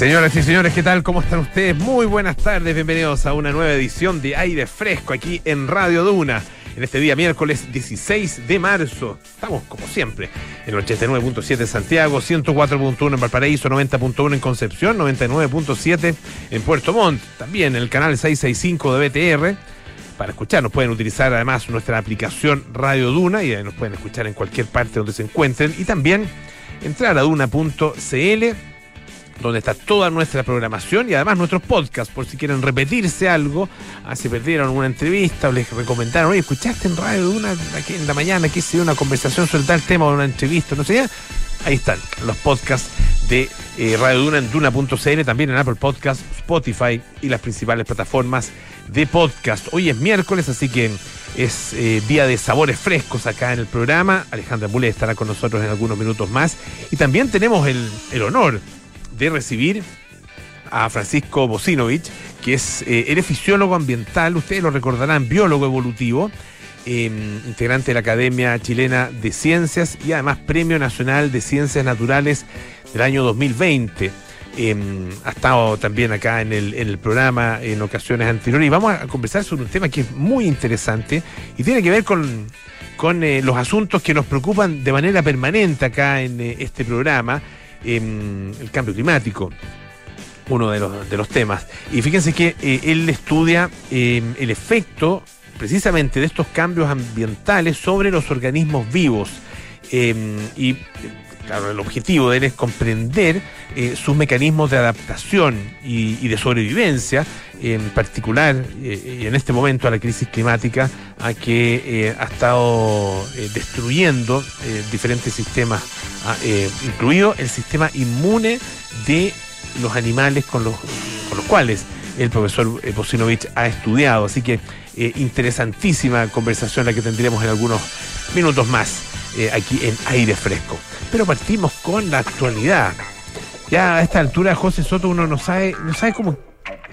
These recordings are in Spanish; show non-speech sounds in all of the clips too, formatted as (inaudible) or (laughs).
Señoras y señores, ¿qué tal? ¿Cómo están ustedes? Muy buenas tardes, bienvenidos a una nueva edición de Aire Fresco aquí en Radio Duna. En este día miércoles 16 de marzo, estamos como siempre en el 89.7 en Santiago, 104.1 en Valparaíso, 90.1 en Concepción, 99.7 en Puerto Montt, también en el canal 665 de BTR. Para escuchar, pueden utilizar además nuestra aplicación Radio Duna y nos pueden escuchar en cualquier parte donde se encuentren. Y también entrar a duna.cl donde está toda nuestra programación y además nuestros podcasts, por si quieren repetirse algo, ah, si perdieron una entrevista o les recomendaron, oye, escuchaste en radio una aquí en la mañana que hice una conversación sobre tal tema o una entrevista, no sé ya. Ahí están los podcasts de eh, Radio Duna en Duna.cl, también en Apple Podcasts, Spotify y las principales plataformas de podcast. Hoy es miércoles, así que es eh, día de sabores frescos acá en el programa. Alejandra Mule estará con nosotros en algunos minutos más. Y también tenemos el, el honor de recibir a Francisco Bocinovich, que es, eh, fisiólogo ambiental, ustedes lo recordarán, biólogo evolutivo, em, integrante de la Academia Chilena de Ciencias y además Premio Nacional de Ciencias Naturales del año 2020. Em, ha estado también acá en el, en el programa en ocasiones anteriores y vamos a conversar sobre un tema que es muy interesante y tiene que ver con, con eh, los asuntos que nos preocupan de manera permanente acá en eh, este programa el cambio climático uno de los, de los temas. Y fíjense que eh, él estudia em, el efecto precisamente de estos cambios ambientales sobre los organismos vivos. Em, y claro, el objetivo de él es comprender eh, sus mecanismos de adaptación y, de sobrevivencia, en particular eh, en este momento a la crisis climática, a que ha estado destruyendo diferentes sistemas Ah, eh, incluido el sistema inmune de los animales con los, con los cuales el profesor Posinovich eh, ha estudiado. Así que eh, interesantísima conversación la que tendremos en algunos minutos más aquí en aire fresco. Pero partimos con la actualidad. Ya a esta altura, José Soto, uno no sabe, no sabe cómo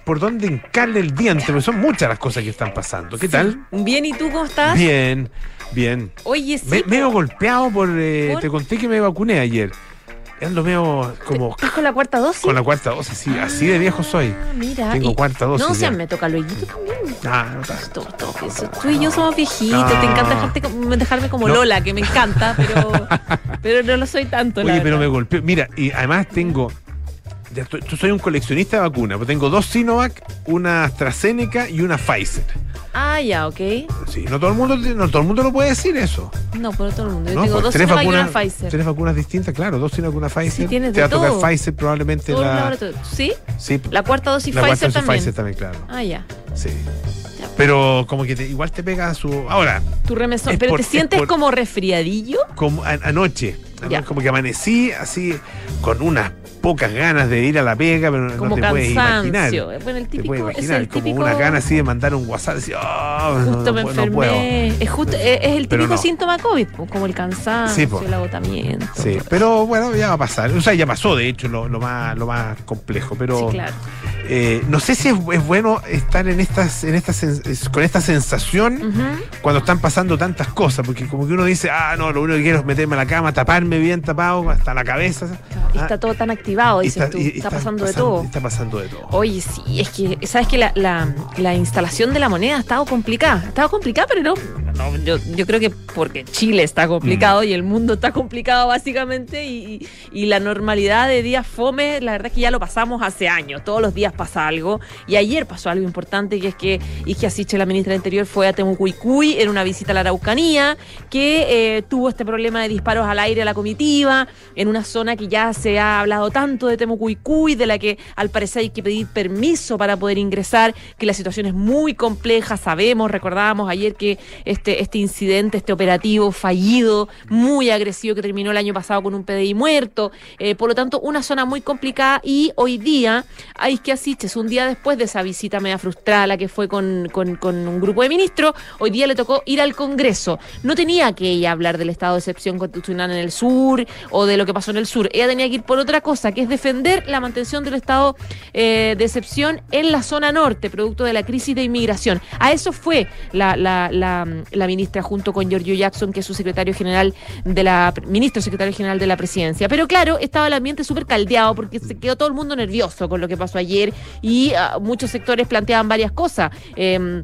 por dónde encarle el diente, porque son muchas las cosas que están pasando. ¿Qué tal? Bien, ¿y tú cómo estás? Bien. Bien. Oye, sí. Me, medio golpeado eh, por, Te conté que me vacuné ayer. Ando medio como. ¿Estás con la cuarta dosis? Con la cuarta dosis, sí. así de viejo soy. Ah, mira. Tengo cuarta dosis. No, o sea, me toca lo también. Ah, no tanto. Tú y yo somos viejitos. Te encanta dejarte, dejarme como Lola, que me encanta, pero, (laughs) pero no lo soy tanto. Oye, pero me golpeó. Mira, y además tengo. Yo soy un coleccionista de vacunas. Tengo dos Sinovac, una AstraZeneca y una Pfizer. Ah, ya, ok. Sí, no todo el mundo, no todo el mundo lo puede decir eso. No, pero todo el mundo. Yo tengo dos tres vacunas, Pfizer. Tres vacunas distintas, claro, dos sin una Pfizer. Sí, tienes Te va a tocar Pfizer probablemente la... ¿Sí? Sí. La cuarta dosis la Pfizer cuarta también. Pfizer también, claro. Ah, ya. Sí. Pero como que igual te pega su. Ahora. Tu remesón. Pero te sientes como resfriadillo. Como anoche. Como que amanecí así con unas pocas ganas de ir a la pega, pero no te puedes imaginar. Bueno, el típico, te puedes imaginar, es como unas ganas así de mandar un WhatsApp, decir, oh, justo me enfermé. es, justo, es, el típico síntoma COVID, como el cansancio, el agotamiento. Sí, pero bueno, ya va a pasar. O sea, ya pasó, de hecho, lo, lo más, lo más complejo. Pero sí, claro. Eh, no sé si es, es, bueno estar en estas, en estas con esta sensación cuando están pasando tantas cosas, porque como que uno dice, ah, no, lo único que quiero es meterme a la cama, taparme bien tapado hasta la cabeza. está ah, todo tan activado, dices está, tú. Está, pasando, de todo. Está pasando de todo. Oye, sí, es que, ¿sabes que la, la, la instalación de la moneda ha estado complicada? Ha estado complicada, pero no, no yo, yo, creo que porque Chile está complicado mm. y el mundo está complicado básicamente y, y, la normalidad de días fome, la verdad es que ya lo pasamos hace años. Todos los días pasa algo. Y ayer pasó algo importante, que es que Ige Asiche, la ministra del Interior, fue a Temucuicuy en una visita a la Araucanía, que eh, tuvo este problema de disparos al aire a la comitiva, en una zona que ya se ha hablado tanto de Temucuicuy, de la que al parecer hay que pedir permiso para poder ingresar, que la situación es muy compleja, sabemos, recordábamos ayer que este, este incidente, este operativo fallido, muy agresivo que terminó el año pasado con un PDI muerto, eh, por lo tanto una zona muy complicada y hoy día hay que es un día después de esa visita media frustrada la que fue con, con, un grupo de ministros, hoy día le tocó ir al Congreso. No tenía que ella hablar del estado de excepción constitucional en el sur o de lo que pasó en el sur, ella tenía que ir por otra cosa, que es defender la mantención del estado eh, de excepción en la zona norte, producto de la crisis de inmigración. A eso fue la, la ministra junto con Giorgio Jackson, que es su secretario general de la ministro secretario general de la presidencia. Pero claro, estaba el ambiente súper caldeado porque se quedó todo el mundo nervioso con lo que pasó ayer y uh, muchos sectores planteaban varias cosas. Eh,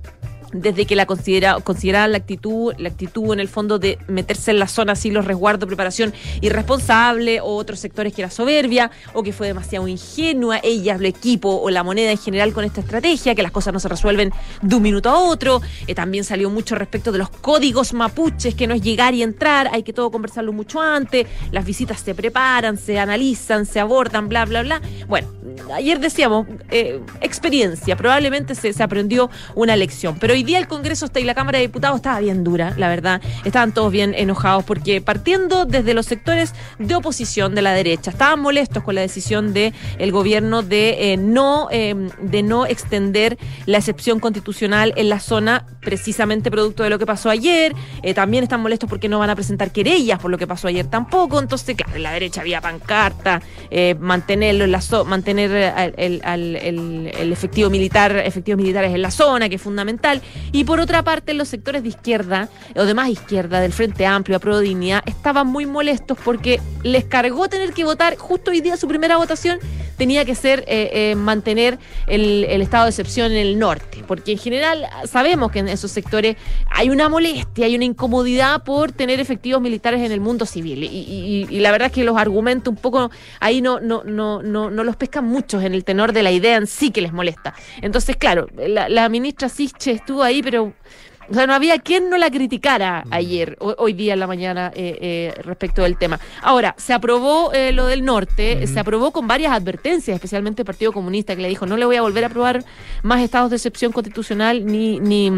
desde que la considera, consideraban la actitud, la actitud en el fondo de meterse en la zona así los resguardos, preparación irresponsable, o otros sectores que era soberbia, o que fue demasiado ingenua, ella, el equipo o la moneda en general con esta estrategia, que las cosas no se resuelven de un minuto a otro. Eh, también salió mucho respecto de los códigos mapuches, que no es llegar y entrar, hay que todo conversarlo mucho antes, las visitas se preparan, se analizan, se abordan, bla, bla, bla. Bueno, ayer decíamos, eh, experiencia, probablemente se, se aprendió una lección, pero hoy día el Congreso y la Cámara de Diputados estaba bien dura, la verdad. Estaban todos bien enojados porque partiendo desde los sectores de oposición de la derecha, estaban molestos con la decisión del el gobierno de eh, no eh, de no extender la excepción constitucional en la zona, precisamente producto de lo que pasó ayer. Eh, también están molestos porque no van a presentar querellas por lo que pasó ayer tampoco. Entonces, claro, en la derecha había pancarta, eh, mantenerlo en la zo- mantener el, el- al- el- el efectivo militar, efectivos militares en la zona, que es fundamental. Y por otra parte, los sectores de izquierda, o de más izquierda, del Frente Amplio, a Pro estaban muy molestos porque les cargó tener que votar justo hoy día su primera votación tenía que ser eh, eh, mantener el, estado de excepción en el norte, porque en general sabemos que en esos sectores hay una molestia, hay una incomodidad por tener efectivos militares en el mundo civil. Y la verdad es que los argumentos un poco ahí no, no, no, no, no los pescan muchos en el tenor de la idea en sí que les molesta. Entonces, claro, la, la ministra Siche estuvo ahí, pero o sea, no había quien no la criticara ayer, ho- hoy día en la mañana, eh, eh, respecto del tema. Ahora, se aprobó eh, lo del norte, se aprobó con varias advertencias, especialmente el Partido Comunista, que le dijo, no le voy a volver a aprobar más estados de excepción constitucional ni... ni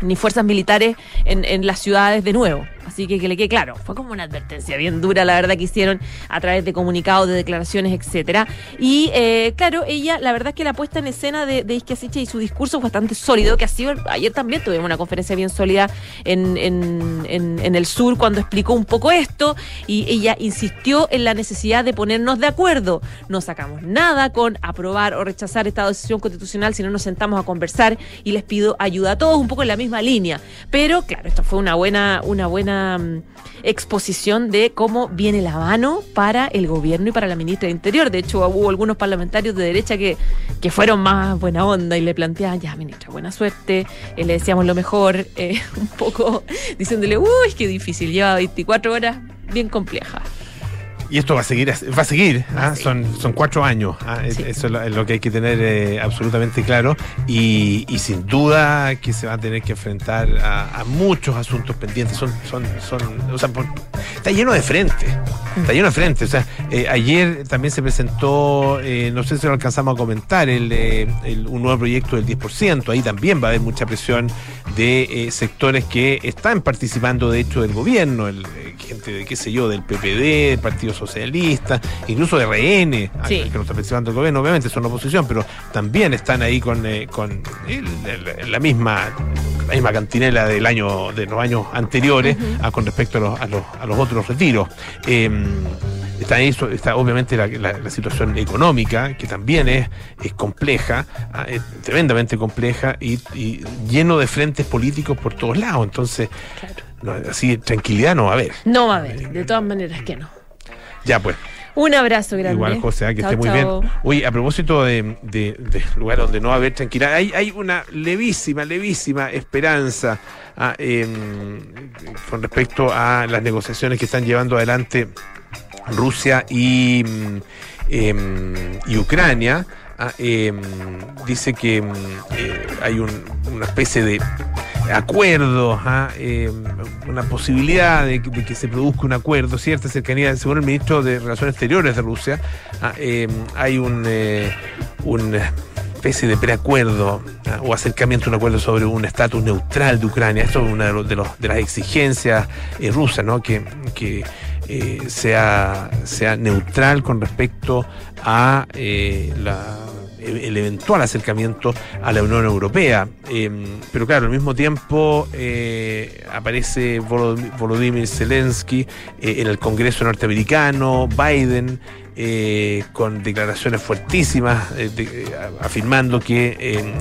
ni fuerzas militares en, en las ciudades de nuevo. Así que que le quede claro, fue como una advertencia bien dura, la verdad, que hicieron a través de comunicados, de declaraciones, etcétera. Y eh, claro, ella, la verdad es que la puesta en escena de, de y su discurso fue bastante sólido, que ha sido, ayer también tuvimos una conferencia bien sólida en, en, en, el sur cuando explicó un poco esto, y ella insistió en la necesidad de ponernos de acuerdo. No sacamos nada con aprobar o rechazar esta decisión constitucional si no nos sentamos a conversar y les pido ayuda a todos, un poco en la misma línea. Pero claro, esto fue una buena, una buena mm, exposición de cómo viene el habano para el gobierno y para la ministra de Interior. De hecho, hubo algunos parlamentarios de derecha que, que fueron más buena onda y le planteaban, ya, ministra, buena suerte, eh, le decíamos lo mejor, eh, (laughs) un poco diciéndole, uy, qué difícil, lleva 24 horas bien compleja. Y esto va a seguir, va a seguir. Va a ¿ah? seguir. Son, son cuatro años. ¿ah? Sí. Eso es lo, que hay que tener eh, absolutamente claro. Y, y sin duda que se va a tener que enfrentar a, a muchos asuntos pendientes. Son, son, son, o sea, por- está lleno de frente. Está lleno de frente. O sea, eh, ayer también se presentó, eh, no sé si lo alcanzamos a comentar, el, el- un nuevo proyecto del 10%. Ahí también va a haber mucha presión de sectores que están participando, de hecho, del gobierno, el, gente de, qué sé yo, del PPD, del Partido Socialista, incluso de RN, Sí. que no está participando del gobierno, obviamente son oposición, pero también están ahí con, eh, con el- el- la misma la misma cantinela del año de los años anteriores con respecto a los, a los, a los otros retiros. Eh, está ahí, so- está obviamente la, la- la situación económica, que también es, es compleja, ah, es tremendamente compleja y, y lleno de frentes políticos por todos lados. Entonces, no, así tranquilidad no va a haber. No va a haber, de todas maneras que no. Ya pues. Un abrazo grande. Igual, José, ah, que esté muy chao. bien. Oye, a propósito de, de, de lugar donde no va a haber tranquilidad, hay, hay una levísima, levísima esperanza ah, em, con respecto a las negociaciones que están llevando adelante Rusia y, mm, em, y Ucrania. Ah, em, dice que em, eh, hay un- una especie de acuerdo, em, una posibilidad de que, se produzca un acuerdo, cierta cercanía, según el ministro de Relaciones Exteriores de Rusia, ah, em, hay un, eh, una especie de preacuerdo ah, o acercamiento a un acuerdo sobre un estatus neutral de Ucrania. Esto es una de, los- de los- de las exigencias eh, rusas, ¿no? que, eh, sea, sea neutral con respecto a eh, la el eventual acercamiento a la Unión Europea. Eh, pero claro, al mismo tiempo eh, aparece Volodym- Volodymyr Zelensky eh, en el Congreso norteamericano, Biden con declaraciones fuertísimas afirmando que,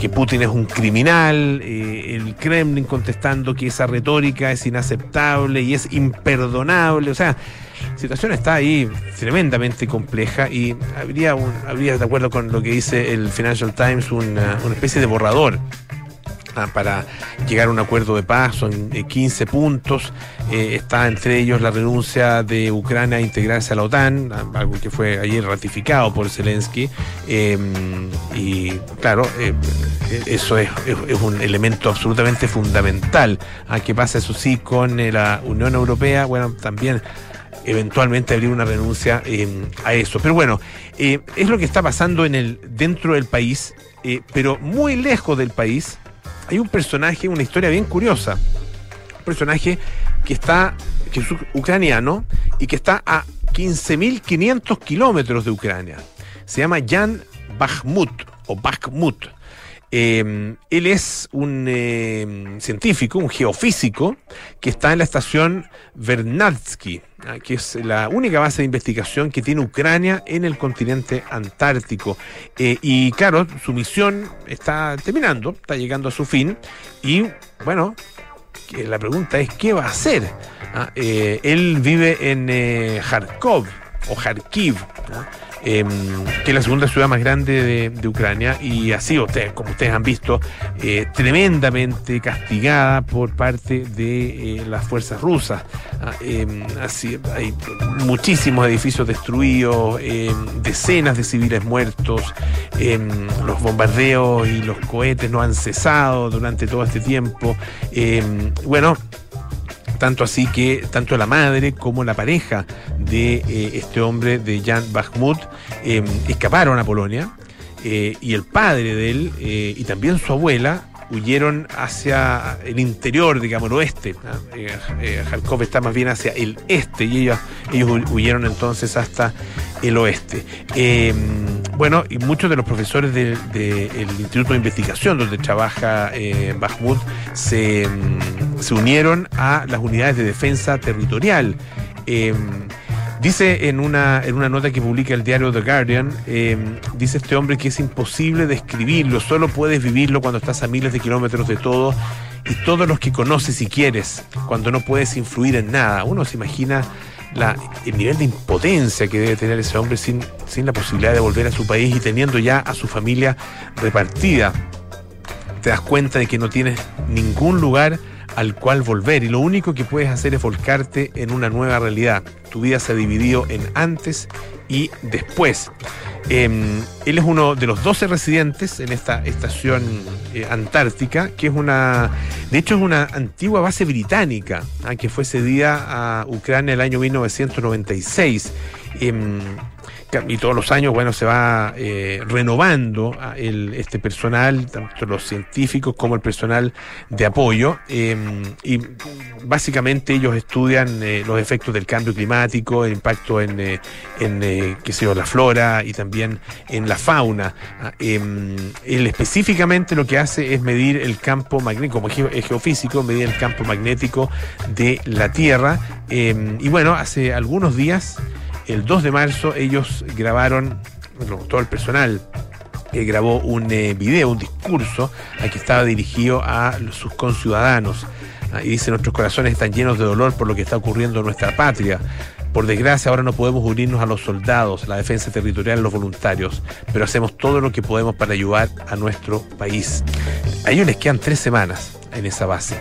que Putin es un criminal, el Kremlin contestando que esa retórica es inaceptable y es imperdonable. O sea, la situación está ahí tremendamente compleja y habría, un, habría de acuerdo con lo que dice el Financial Times, una, una especie de borrador ah, para llegar a un acuerdo de paz, son 15 eh, puntos, eh, está entre ellos la renuncia de Ucrania a integrarse a la OTAN, algo que fue ayer ratificado por Zelensky, eh, y claro, eh, eso es, un elemento absolutamente fundamental. ¿A qué pasa eso sí con la Unión Europea? Bueno, también eventualmente habría una renuncia eh, a eso. Pero bueno, eh, es lo que está pasando en el, dentro del país, eh, pero muy lejos del país hay un personaje, una historia bien curiosa. Un personaje que está, es ucraniano y que está a 15.500 kilómetros de Ucrania. Se llama Jan Bakhmut o Bakhmut. Eh, él es un eh, científico, un geofísico, que está en la estación Vernadsky. Que es la única base de investigación que tiene Ucrania en el continente antártico. Eh, y claro, su misión está terminando, está llegando a su fin. Y bueno, la pregunta es, ¿qué va a hacer? ¿Ah? él vive en Kharkov o Kharkiv. Eh, que es la segunda ciudad más grande de, Ucrania y ha sido, ustedes, como ustedes han visto, eh, tremendamente castigada por parte de eh, las fuerzas rusas. Ah, así, hay muchísimos edificios destruidos, decenas de civiles muertos, los bombardeos y los cohetes no han cesado durante todo este tiempo. bueno, tanto así que tanto la madre como la pareja de eh, este hombre, de Jan Bakhmut, eh, escaparon a Polonia. Eh, y el padre de él y también su abuela huyeron hacia el interior, digamos, el oeste. Kharkov está más bien hacia el este y ellos, ellos huyeron entonces hasta el oeste. Bueno, y muchos de los profesores del de, Instituto de Investigación donde trabaja eh, Bakhmut se, mm, se, unieron a las unidades de defensa territorial. Eh, Dice en una, en una nota que publica el diario The Guardian, eh, dice este hombre que es imposible describirlo, solo puedes vivirlo cuando estás a miles de kilómetros de todo y todos los que conoces y quieres, cuando no puedes influir en nada. Uno se imagina la, el nivel de impotencia que debe tener ese hombre sin, sin la posibilidad de volver a su país y teniendo ya a su familia repartida. Te das cuenta de que no tienes ningún lugar al cual volver y lo único que puedes hacer es volcarte en una nueva realidad. Tu vida se ha dividido en antes y después. Eh, él es uno de los 12 residentes en esta estación eh, antártica, que es una, de hecho es una antigua base británica, ¿ah? que fue cedida a Ucrania el año 1996. Eh, y todos los años, bueno, se va eh, renovando el, este personal, tanto los científicos como el personal de apoyo, eh, y básicamente ellos estudian eh, los efectos del cambio climático, el impacto en, en qué sé yo, la flora y también en la fauna. él específicamente lo que hace es medir el campo magnético, como geofísico, medir el campo magnético de la Tierra, y bueno, hace algunos días, el 2 de marzo ellos grabaron, bueno, todo el personal grabó un eh, video, un discurso a que estaba dirigido a sus conciudadanos. Ah, y dice, nuestros corazones están llenos de dolor por lo que está ocurriendo en nuestra patria. Por desgracia, ahora no podemos unirnos a los soldados, la defensa territorial, los voluntarios, pero hacemos todo lo que podemos para ayudar a nuestro país. A ellos les quedan tres semanas en esa base.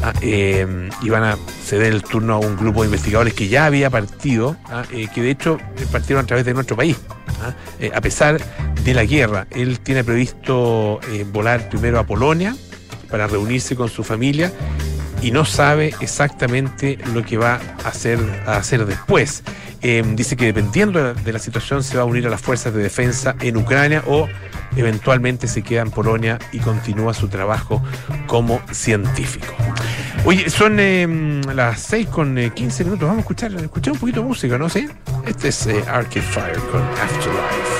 Ah, eh, y van a ceder el turno a un grupo de investigadores que ya había partido, ah, eh, que de hecho partieron a través de nuestro país. Ah, eh, a pesar de la guerra, él tiene previsto volar primero a Polonia para reunirse con su familia y no sabe exactamente lo que va a hacer, a hacer después. Eh, dice que dependiendo de la, situación se va a unir a las fuerzas de defensa en Ucrania o eventualmente se queda en Polonia y continúa su trabajo como científico. Oye, son eh, las 6 con eh, 15 minutos. Vamos a escuchar, escuchar un poquito de música, ¿no? ¿Sí? Este es eh, Fire con Afterlife.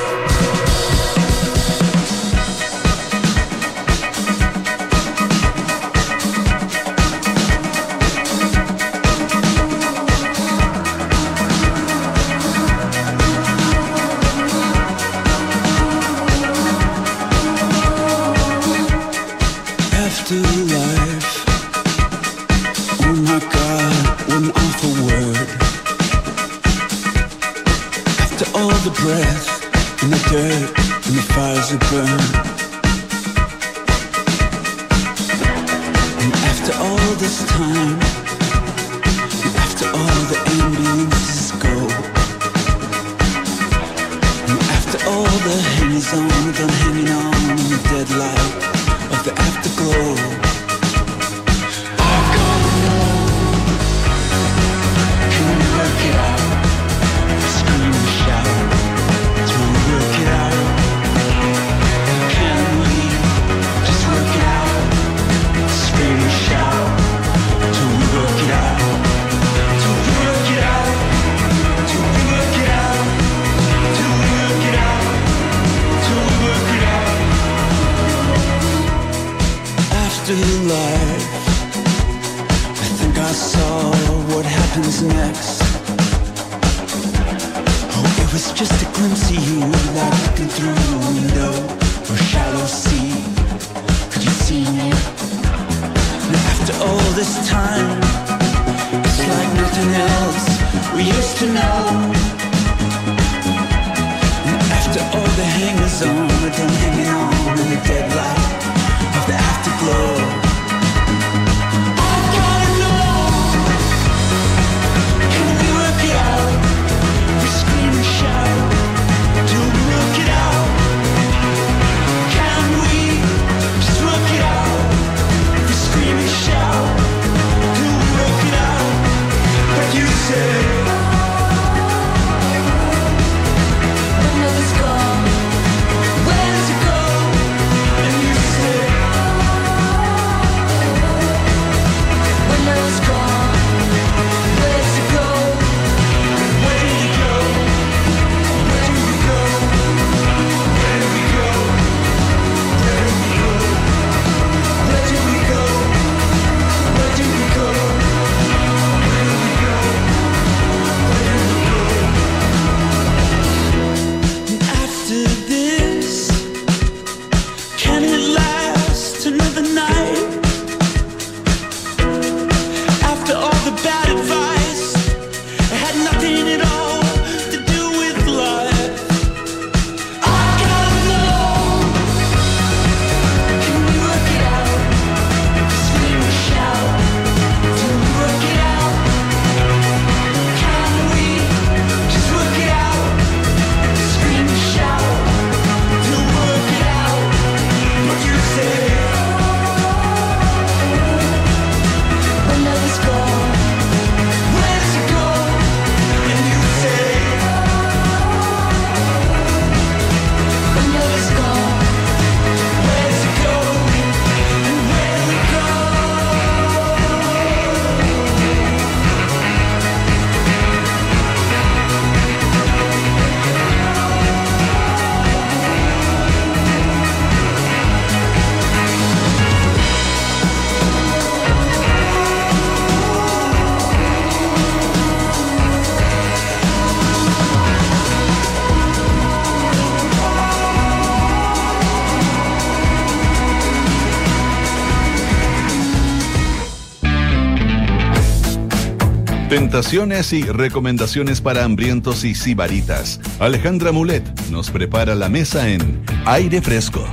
Tentaciones y recomendaciones para hambrientos y sibaritas. Alejandra Mulet nos prepara la mesa en Aire Fresco.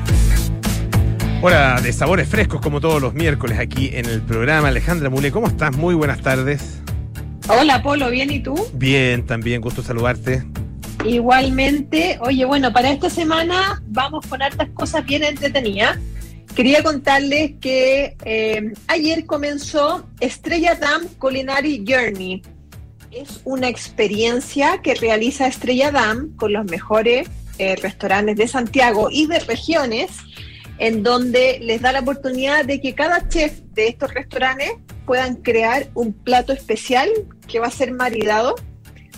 Hora de sabores frescos como todos los miércoles aquí en el programa. Alejandra Mulet, ¿cómo estás? Muy buenas tardes. Hola Polo, ¿bien y tú? Bien, también, gusto saludarte. Igualmente, oye, bueno, para esta semana vamos con hartas cosas bien entretenidas. Quería contarles que eh, ayer comenzó Estrella Dam Culinary Journey. Es una experiencia que realiza Estrella Dam con los mejores eh, restaurantes de Santiago y de regiones, en donde les da la oportunidad de que cada chef de estos restaurantes puedan crear un plato especial que va a ser maridado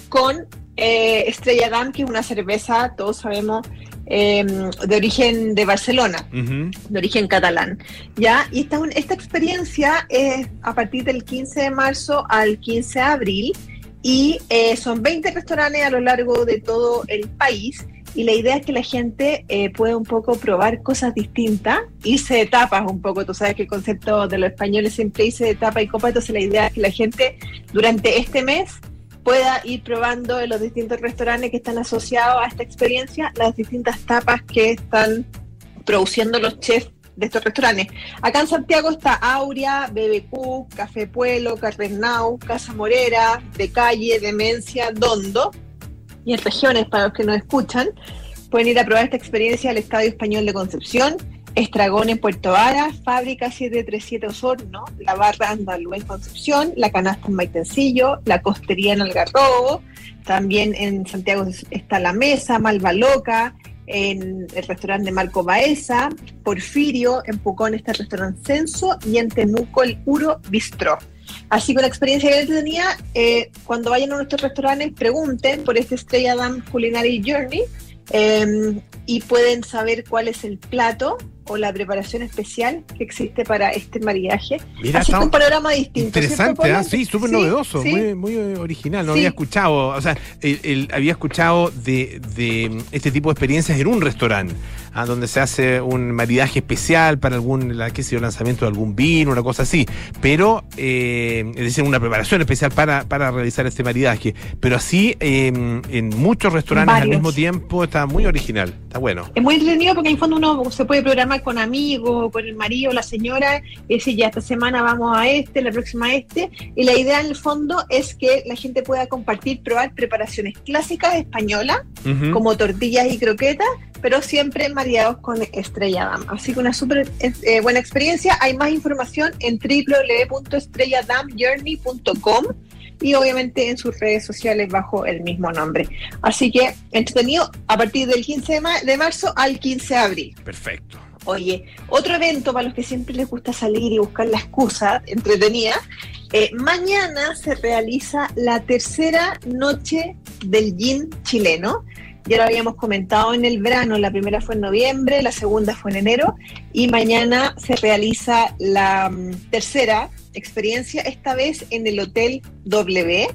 con eh, Estrella Dam, que es una cerveza, todos sabemos, Em, de origen de Barcelona, de origen catalán. ¿ya? Y esta, esta experiencia es a partir del 15 de marzo al 15 de abril y eh, son 20 restaurantes a lo largo de todo el país. Y la idea es que la gente eh, pueda un poco probar cosas distintas, irse de tapas un poco. Tú sabes que el concepto de los españoles siempre irse de tapa y copa, entonces la idea es que la gente durante este mes pueda ir probando en los distintos restaurantes que están asociados a esta experiencia las distintas tapas que están produciendo los chefs de estos restaurantes. Acá en Santiago está Aurea, BBQ, Café Pueblo, Carrenau, Casa Morera, De Calle, Demencia, Dondo. Y en regiones, para los que nos escuchan, pueden ir a probar esta experiencia al Estadio Español de Concepción, Estragón en Puerto Vara, Fábrica 737 Osorno, La Barra Andalú en Concepción, La Canasta en Maitencillo, La Costería en Algarrobo, también en Santiago está La Mesa, Malva Loca, en el restaurante Marco Baeza, Porfirio, en Pucón está el restaurante Censo y en Temuco el Puro Bistró. Así que la experiencia que yo tenía, eh, cuando vayan a nuestros restaurantes, pregunten por este Estrella Damm Culinary Journey eh, y pueden saber cuál es el plato o la preparación especial que existe para este maridaje. Mira, Así está un panorama distinto. Interesante, ¿cierto, ¿ah? Sí, súper Sí, novedoso, sí. muy, muy original. No Sí. había escuchado, o sea, el- el- había escuchado de, de este tipo de experiencias en un restaurante, ah, donde se hace un maridaje especial para algún, la, qué sé yo, lanzamiento de algún vino, una cosa así. Pero, eh, es decir, una preparación especial para, para realizar este maridaje. Pero así, eh, en muchos restaurantes al mismo tiempo, está muy original, está bueno. Es muy entretenido porque en el fondo uno se puede programar con amigos, con el marido, la señora, y decir ya esta semana vamos a este, la próxima a este. Y la idea en el fondo es que la gente pueda compartir, probar preparaciones clásicas españolas, como tortillas y croquetas, pero siempre maridados con estrella Damm. Así que una súper eh, buena experiencia. Hay más información en www.estrelladamjourney.com y obviamente en sus redes sociales bajo el mismo nombre. Así que entretenido a partir del 15 de, ma- de marzo al 15 de abril. Perfecto. Oye, otro evento para los que siempre les gusta salir y buscar la excusa entretenida. eh, mañana se realiza la tercera noche del gin chileno. Ya lo habíamos comentado en el verano, la primera fue en noviembre, la segunda fue en enero y mañana se realiza la mm, tercera experiencia, esta vez en el Hotel W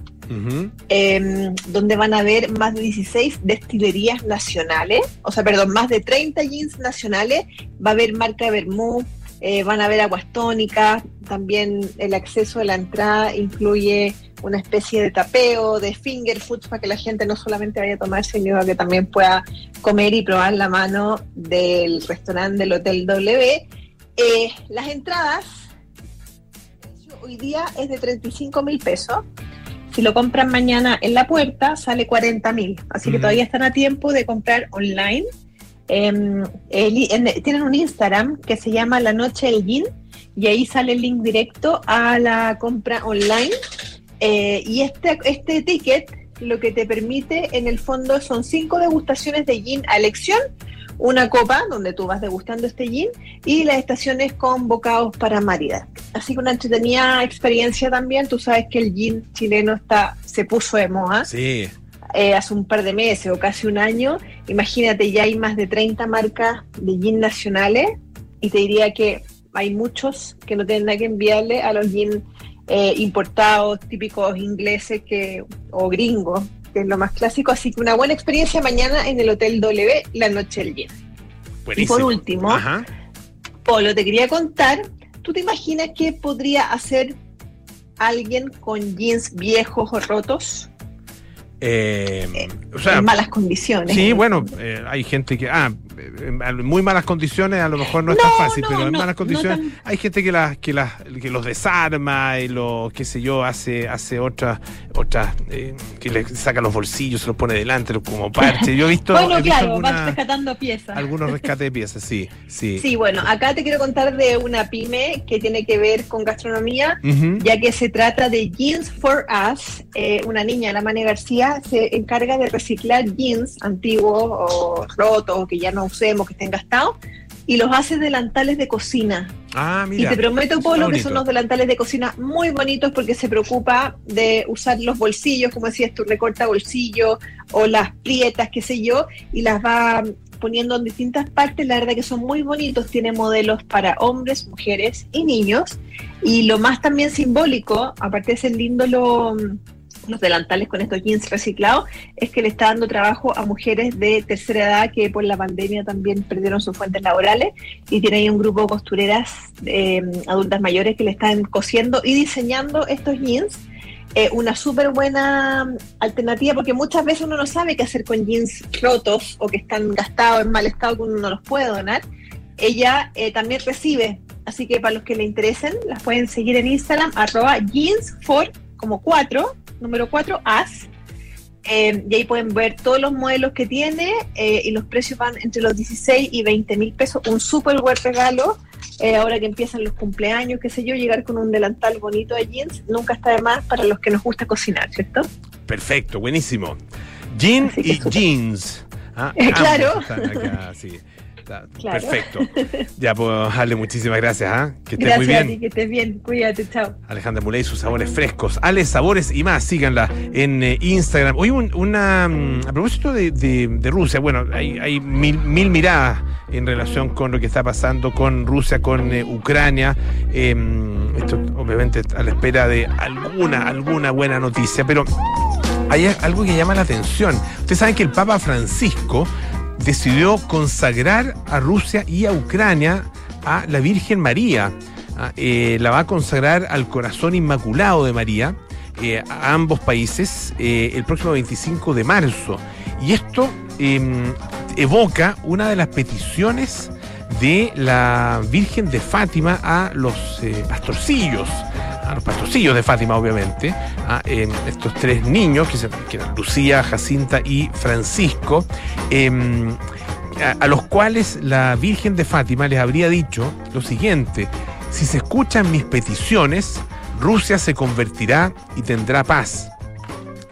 Eh, donde van a haber más de 16 destilerías nacionales, o sea, perdón, más de 30 jeans nacionales, va a haber marca de vermú, eh, van a haber aguas tónicas, también el acceso a la entrada incluye una especie de tapeo, de finger foods para que la gente no solamente vaya a tomar, sino que también pueda comer y probar la mano del restaurante del Hotel W. Eh, las entradas hoy día es de 35 mil pesos. Si lo compran mañana en la puerta, sale 40 mil. Así que Ujú. todavía están a tiempo de comprar online. Em, el- en- tienen un Instagram que se llama La Noche del Gin y ahí sale el link directo a la compra online. Eh, y este, este ticket lo que te permite en el fondo son cinco degustaciones de gin a elección, una copa donde tú vas degustando este gin y las estaciones con bocados para maridar. Así que una entretenida experiencia también. Tú sabes que el gin chileno está se puso de moda Sí. eh, hace un par de meses o casi un año. Imagínate, ya hay más de 30 marcas de gin nacionales y te diría que hay muchos que no tienen nada que enviarle a los gin eh, importados, típicos ingleses que, o gringos, que es lo más clásico. Así que una buena experiencia mañana en el Hotel W, la noche del gin. Y por último, Ajá. Polo, te quería contar, ¿tú te imaginas qué podría hacer alguien con jeans viejos o rotos Eh, o sea, en malas condiciones? Sí, bueno, eh, hay gente que, ah, en muy malas condiciones a lo mejor no es No, tan fácil, no, pero en no, malas condiciones tan- hay gente que las que las que los desarma y lo qué sé yo hace hace otras otras eh, que le saca los bolsillos, se los pone delante los- como parche. Yo he visto, bueno, he visto claro, alguna- vas rescatando piezas. algunos rescates de piezas, sí, sí. (laughs) Sí, bueno, acá te quiero contar de una pyme que tiene que ver con gastronomía, ya que se trata de Jeans for Us. Eh, una niña, la Mane García, se encarga de reciclar jeans antiguos o rotos o que ya no usemos, que estén gastados, y los hace delantales de cocina. Ah, Y mira. te prometo, Polo, que son los delantales de cocina muy bonitos porque se preocupa de usar los bolsillos, como decías tú, recorta bolsillos o las prietas, qué sé yo, y las va poniendo en distintas partes. La verdad que son muy bonitos, tiene modelos para hombres, mujeres y niños. Y lo más también simbólico, aparte de ser lindo lo- los delantales con estos jeans reciclados, es que le está dando trabajo a mujeres de tercera edad que por la pandemia también perdieron sus fuentes laborales y tiene ahí un grupo de costureras eh, adultas mayores que le están cosiendo y diseñando estos jeans. eh, una súper buena alternativa porque muchas veces uno no sabe qué hacer con jeans rotos o que están gastados en mal estado que uno no los puede donar. Ella eh, también recibe, así que para los que le interesen, las pueden seguir en Instagram, arroba jeans for como 4, número 4, as. Eh, y ahí pueden ver todos los modelos que tiene eh, y los precios van entre los 16 y 20 mil pesos. Un súper buen regalo. eh, ahora que empiezan los cumpleaños, qué sé yo, llegar con un delantal bonito de jeans nunca está de más para los que nos gusta cocinar, ¿cierto? Perfecto, buenísimo. Jean y jeans. Ah, (laughs) claro. están acá, sí. Está Claro. Perfecto. Ya, pues, Ale, muchísimas gracias. ¿ah? Que estés Gracias muy bien. a ti, que estés bien. Cuídate, chao. Alejandra Muley, sus sabores frescos. Ale Sabores y más, síganla en eh, Instagram. Hoy un- una. mm, A propósito de, de- de Rusia, bueno, hay, hay mil, mil miradas en relación con lo que está pasando con Rusia, con eh, Ucrania. Eh, esto, obviamente, a la espera de alguna, alguna buena noticia, pero hay algo que llama la atención. Ustedes saben que el Papa Francisco decidió consagrar a Rusia y a Ucrania a la Virgen María. Ah, eh, la va a consagrar al corazón inmaculado de María eh, a ambos países eh, el próximo 25 de marzo. Y esto eh, evoca una de las peticiones de la Virgen de Fátima a los pastorcillos, a los pastorcillos de Fátima, obviamente, a eh, estos tres niños, que, se- Lucía, Jacinta y Francisco, em, a los cuales la Virgen de Fátima les habría dicho lo siguiente, si se escuchan mis peticiones, Rusia se convertirá y tendrá paz.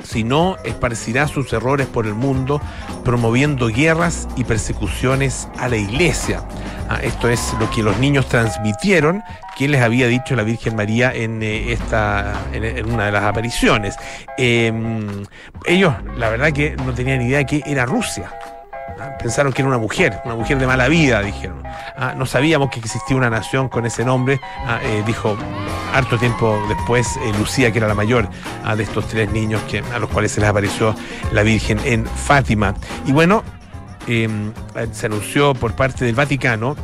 Si no, esparcirá sus errores por el mundo, promoviendo guerras y persecuciones a la iglesia. Ah, esto es lo que los niños transmitieron, que les había dicho la Virgen María en, eh, esta, en, una de las apariciones. Eh, ellos, la verdad que no tenían idea de que era Rusia. Pensaron que era una mujer, una mujer de mala vida, dijeron. Ah, no sabíamos que existía una nación con ese nombre, Ah, eh, dijo harto tiempo después eh, Lucía, que era la mayor ah, de estos tres niños que, a los cuales se les apareció la Virgen en Fátima. Y bueno, eh, se anunció por parte del Vaticano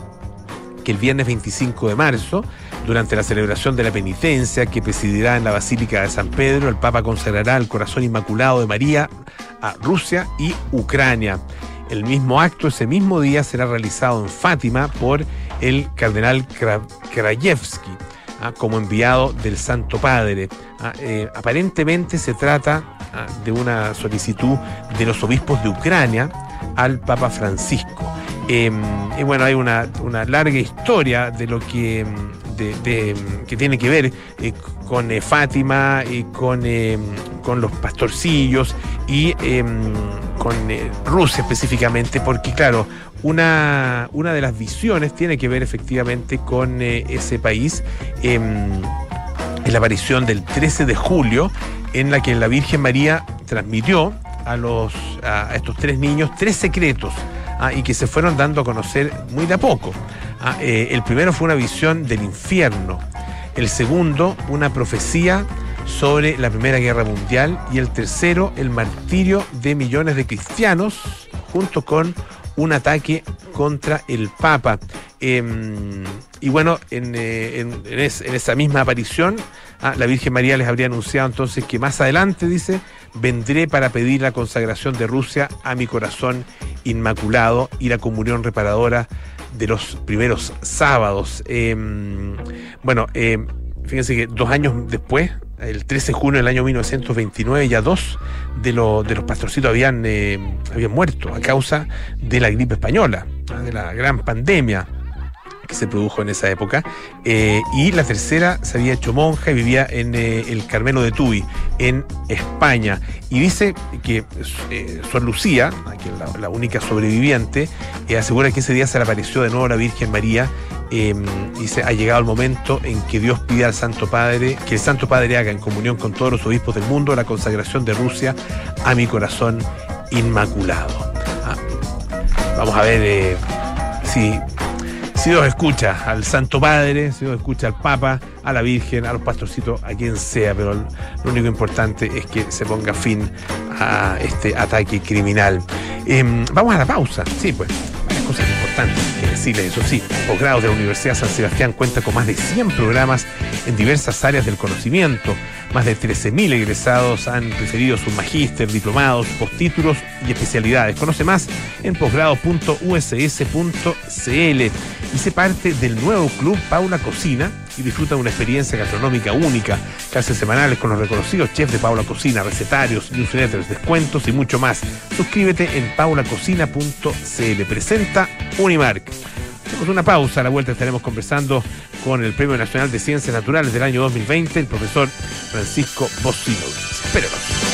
que el viernes 25 de marzo, durante la celebración de la penitencia que presidirá en la Basílica de San Pedro, el Papa consagrará el corazón inmaculado de María a Rusia y Ucrania. El mismo acto ese mismo día será realizado en Fátima por el cardenal Kra- Krajewski ah, como enviado del Santo Padre. Ah, eh, aparentemente se trata ah, de una solicitud de los obispos de Ucrania al Papa Francisco. Eh, y bueno, hay una, larga historia de lo que, em, em, tiene que ver eh, con eh, Fátima y con, con los pastorcillos y em, con eh, Rusia específicamente, porque claro, una, una de las visiones tiene que ver efectivamente con eh, ese país. em, en la aparición del 13 de julio, en la que la Virgen María transmitió a, los, a estos tres niños tres secretos ah, y que se fueron dando a conocer muy de a poco. Ah, eh, el primero fue una visión del infierno, el segundo una profecía sobre la Primera Guerra Mundial y el tercero el martirio de millones de cristianos junto con un ataque contra el Papa. Em, y bueno, en, eh, en- en es- en esa misma aparición, ah, la Virgen María les habría anunciado entonces que más adelante, dice, vendré para pedir la consagración de Rusia a mi corazón inmaculado y la comunión reparadora de los primeros sábados. Em, bueno, em, fíjense que dos años después, el 13 de junio del año 1929, ya dos de, los de los pastorcitos habían, eh, habían muerto a causa de la gripe española, de la gran pandemia que se produjo en esa época. Eh, y la tercera se había hecho monja y vivía en eh, el Carmelo de Tuy, en España. Y dice que eh, Sor Lucía, que la, la única sobreviviente, eh, asegura que ese día se le apareció de nuevo la Virgen María. dice, ha llegado el momento en que Dios pide al Santo Padre, que el Santo Padre haga en comunión con todos los obispos del mundo la consagración de Rusia a mi corazón inmaculado. Ah, vamos a ver si si Dios escucha al Santo Padre, si Dios escucha al Papa, a la Virgen, a los pastorcitos, a quien sea, pero lo único importante es que se ponga fin a este ataque criminal. Em, vamos a la pausa, sí, pues, cosas importantes. importante que decirles, eso sí, posgrados de la Universidad San Sebastián cuenta con más de 100 programas en diversas áreas del conocimiento. Más de 13.000 egresados han preferido sus magíster, diplomados, postítulos y especialidades. Conoce más en posgrado.uss.cl se parte del nuevo club Paula Cocina y disfruta de una experiencia gastronómica única. Clases semanales con los reconocidos chefs de Paula Cocina, recetarios, newsletters, descuentos y mucho más. Suscríbete en paulacocina.cl. Presenta Unimark. Hacemos una pausa, a la vuelta estaremos conversando con el Premio Nacional de Ciencias Naturales del año 2020, el profesor Francisco Bocino. Espérenos.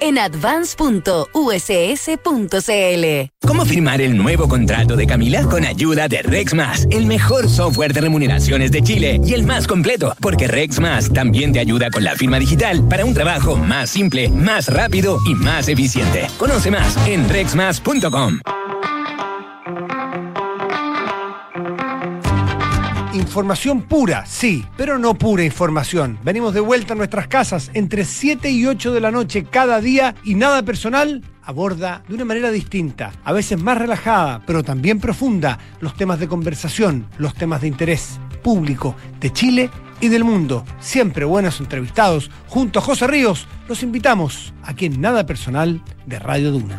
en advance.uss.cl. ¿Cómo firmar el nuevo contrato de Camila? Con ayuda de RexMas, el mejor software de remuneraciones de Chile y el más completo, porque RexMas también te ayuda con la firma digital para un trabajo más simple, más rápido y más eficiente. Conoce más en rexmas.com. Información pura, sí, pero no pura información. Venimos de vuelta a nuestras casas entre 7 y 8 de la noche cada día y nada personal aborda de una manera distinta, a veces más relajada, pero también profunda, los temas de conversación, los temas de interés público de Chile y del mundo. Siempre buenos entrevistados. Junto a José Ríos, los invitamos aquí en Nada Personal de Radio Duna.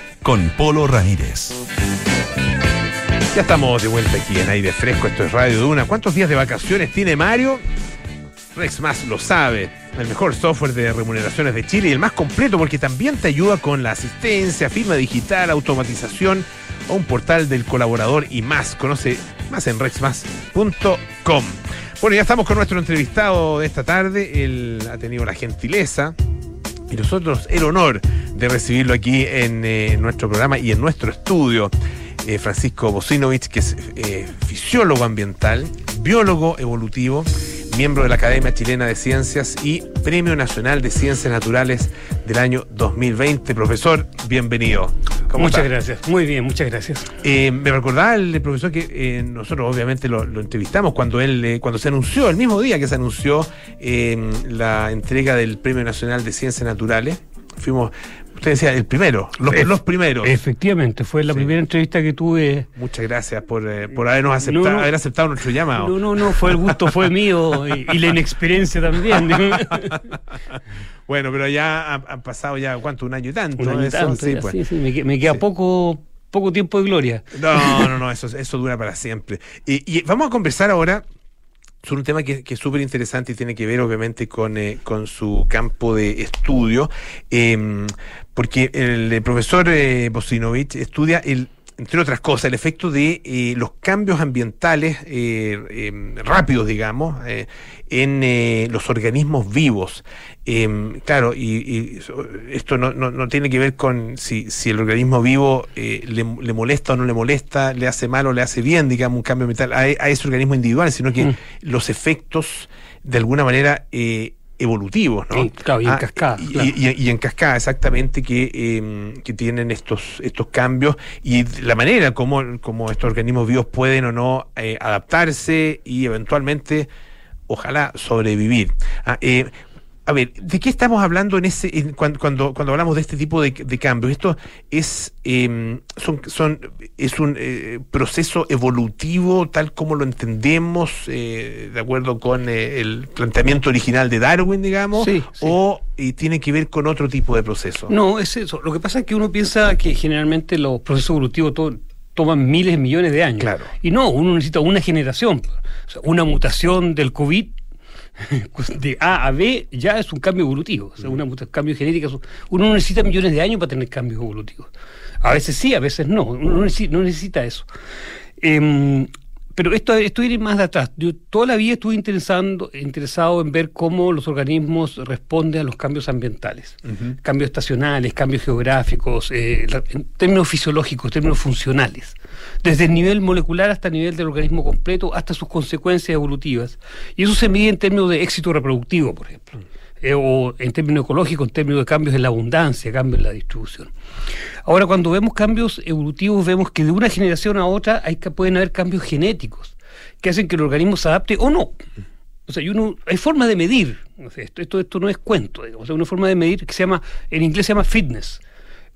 con Polo Ramírez. Ya estamos de vuelta aquí en aire fresco, esto es Radio Duna. ¿Cuántos días de vacaciones tiene Mario? Rex Más lo sabe. El mejor software de remuneraciones de Chile y el más completo porque también te ayuda con la asistencia, firma digital, automatización o un portal del colaborador y más. Conoce más en rexmas.com. Bueno, ya estamos con nuestro entrevistado de esta tarde. Él ha tenido la gentileza y nosotros el honor de recibirlo aquí en eh, nuestro programa y en nuestro estudio. Eh, Francisco Bocinovich, que es eh, fisiólogo ambiental, biólogo evolutivo, miembro de la Academia Chilena de Ciencias y Premio Nacional de Ciencias Naturales del año 2020. Profesor, bienvenido. ¿Cómo muchas está? gracias. Muy bien, muchas gracias. Eh, me recordaba el profesor que eh, nosotros obviamente lo, lo entrevistamos cuando él eh, cuando se anunció, el mismo día que se anunció la entrega del Premio Nacional de Ciencias Naturales. Fuimos, usted decía, el primero, los, los primeros. Efectivamente, fue la Sí. primera entrevista que tuve. Muchas gracias por, eh, por habernos aceptado, No, no. haber aceptado nuestro llamado. No, no, no, fue el gusto, fue (laughs) mío y, y la inexperiencia también. (laughs) Bueno, pero ya han, han pasado ya, ¿cuánto? Un año y tanto. Un año y eso, tanto, sí, ya, pues. sí, sí, me, que- me queda poco, poco tiempo de gloria. No, no, no, eso, eso dura para siempre. Y, y vamos a conversar ahora sobre un tema que, que es súper interesante y tiene que ver obviamente con, eh, con su campo de estudio, eh, porque el profesor eh, Bocinovich estudia el entre otras cosas, el efecto de eh, los cambios ambientales eh, eh, rápidos, digamos, eh, en los organismos vivos. Eh, claro, y, esto no, no- no tiene que ver con si, si el organismo vivo le, le molesta o no le molesta, le hace mal o le hace bien, digamos, un cambio ambiental a, a ese organismo individual, sino que Mm. los efectos, de alguna manera, eh, evolutivos, ¿no? Sí, claro, y en cascada, Y, claro. y- y en cascada, exactamente, que, eh, que tienen estos, estos cambios y la manera como, como estos organismos vivos pueden o no eh, adaptarse y eventualmente, ojalá, sobrevivir. Ah, eh, a ver, ¿de qué estamos hablando en ese en cuan- cuando, cuando, hablamos de este tipo de, de cambios? Esto es eh, son, son es un eh, proceso evolutivo tal como lo entendemos eh, de acuerdo con eh, el planteamiento original de Darwin, digamos, Sí, sí. o tiene que ver con otro tipo de proceso. No, es eso. Lo que pasa es que uno piensa que generalmente los procesos evolutivos to- toman miles, millones de años. Claro. Y no, uno necesita una generación. O sea, una mutación del COVID (laughs) de A a B ya es un cambio evolutivo. O sea, un cambio genético. Uno no necesita millones de años para tener cambios evolutivos. A veces sí, a veces no. Uno no necesita, no necesita eso. Em, pero esto, esto viene más de atrás. Yo toda la vida estuve interesando, interesado en ver cómo los organismos responden a los cambios ambientales, cambios estacionales, cambios geográficos, eh, en términos fisiológicos, términos funcionales, desde el nivel molecular hasta el nivel del organismo completo, hasta sus consecuencias evolutivas. Y eso se mide en términos de éxito reproductivo, por ejemplo, eh, o en términos ecológicos, en términos de cambios en la abundancia, cambios en la distribución. Ahora, cuando vemos cambios evolutivos, vemos que de una generación a otra hay pueden haber cambios genéticos que hacen que el organismo se adapte o no. O sea, y uno, hay formas de medir. Esto, esto, esto no es cuento. digamos. Sea, una forma de medir que se llama, en inglés se llama fitness.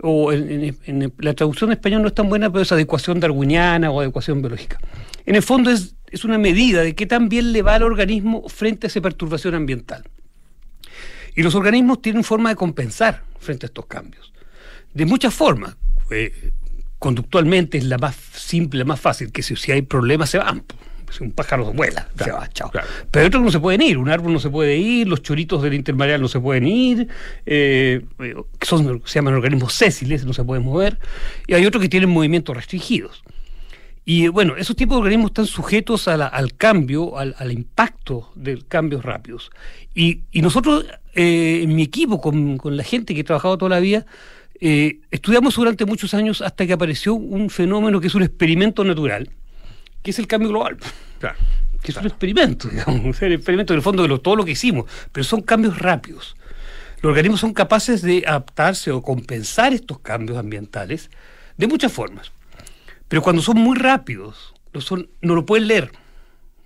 O en, la traducción en español no es tan buena, pero es adecuación darwiniana o adecuación biológica. En el fondo es, es una medida de qué tan bien le va al organismo frente a esa perturbación ambiental. Y los organismos tienen forma de compensar frente a estos cambios. De muchas formas. Eh, conductualmente es la más simple, la más fácil, que si, si hay problemas se van. Si un pájaro vuela, se va, chao. Pero hay otros que no se pueden ir, un árbol no se puede ir, los choritos del intermareal no se pueden ir, eh, que son, se llaman organismos sésiles, no se pueden mover, y hay otros que tienen movimientos restringidos. Y bueno, esos tipos de organismos están sujetos a la- al cambio, al, al impacto de cambios rápidos. Y, y nosotros, eh, en mi equipo, con, con la gente que he trabajado toda la vida, eh, estudiamos durante muchos años hasta que apareció un fenómeno que es un experimento natural, que es el cambio global. Que es un experimento, (laughs) digamos, o sea, el experimento en el fondo de lo- todo lo que hicimos, pero son cambios rápidos. Los organismos son capaces de adaptarse o compensar estos cambios ambientales de muchas formas. Pero cuando son muy rápidos, no, son, no lo pueden leer.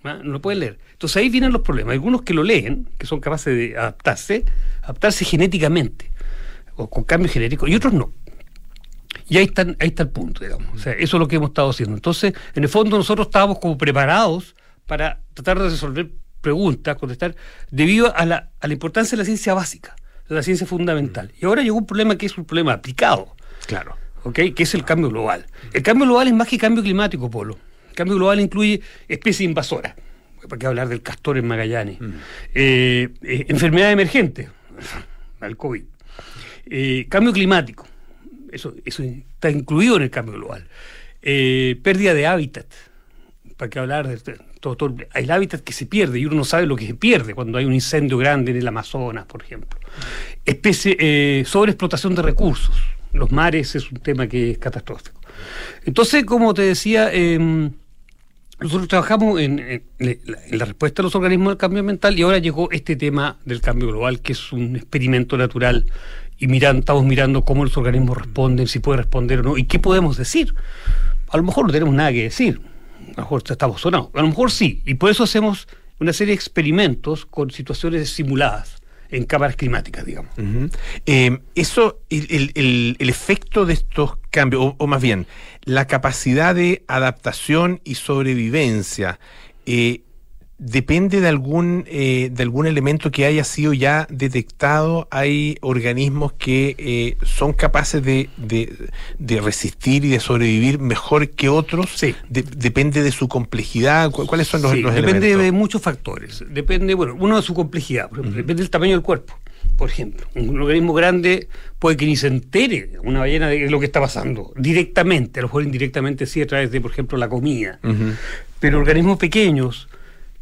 ¿ah? No lo pueden leer. Entonces ahí vienen los problemas. Hay algunos que lo leen, que son capaces de adaptarse, adaptarse genéticamente, o con cambios genéticos, y otros no. Y ahí, están, ahí está el punto, digamos. O sea, eso es lo que hemos estado haciendo. Entonces, en el fondo, nosotros estábamos como preparados para tratar de resolver preguntas, contestar, debido a la, a la importancia de la ciencia básica, de la ciencia fundamental. Y ahora llegó un problema que es un problema aplicado. Claro. ¿ok? Que es el cambio global. El cambio global es más que cambio climático, Polo. El cambio global incluye especies invasoras. ¿Para qué hablar del castor en Magallanes? Eh, eh, enfermedad emergente, el COVID. Eh, cambio climático, eso, está incluido en el cambio global. Eh, pérdida de hábitat, para qué hablar de todo, todo el hábitat que se pierde y uno no sabe lo que se pierde cuando hay un incendio grande en el Amazonas, por ejemplo. Especie, eh, sobreexplotación de recursos. Los mares es un tema que es catastrófico. Entonces, como te decía, eh, nosotros trabajamos en la respuesta de los organismos al cambio ambiental y ahora llegó este tema del cambio global, que es un experimento natural y miran, estamos mirando cómo los organismos responden, si pueden responder o no, y qué podemos decir. A lo mejor no tenemos nada que decir, a lo mejor estamos sonados, a lo mejor sí, y por eso hacemos una serie de experimentos con situaciones simuladas en cámaras climáticas, digamos. Eh, eso, el, el- efecto de estos cambios, o, o más bien, la capacidad de adaptación y sobrevivencia, eh, depende de algún, eh, de algún elemento que haya sido ya detectado. Hay organismos que eh, son capaces de, de- de resistir y de sobrevivir mejor que otros. De- depende de su complejidad. ¿Cu- ¿Cuáles son los, Sí, los depende elementos? de muchos factores. Depende, bueno, uno de su complejidad, por ejemplo, depende del tamaño del cuerpo. Por ejemplo, un organismo grande puede que ni se entere una ballena de lo que está pasando directamente, a lo mejor indirectamente sí a través de, por ejemplo, la comida. Pero organismos pequeños,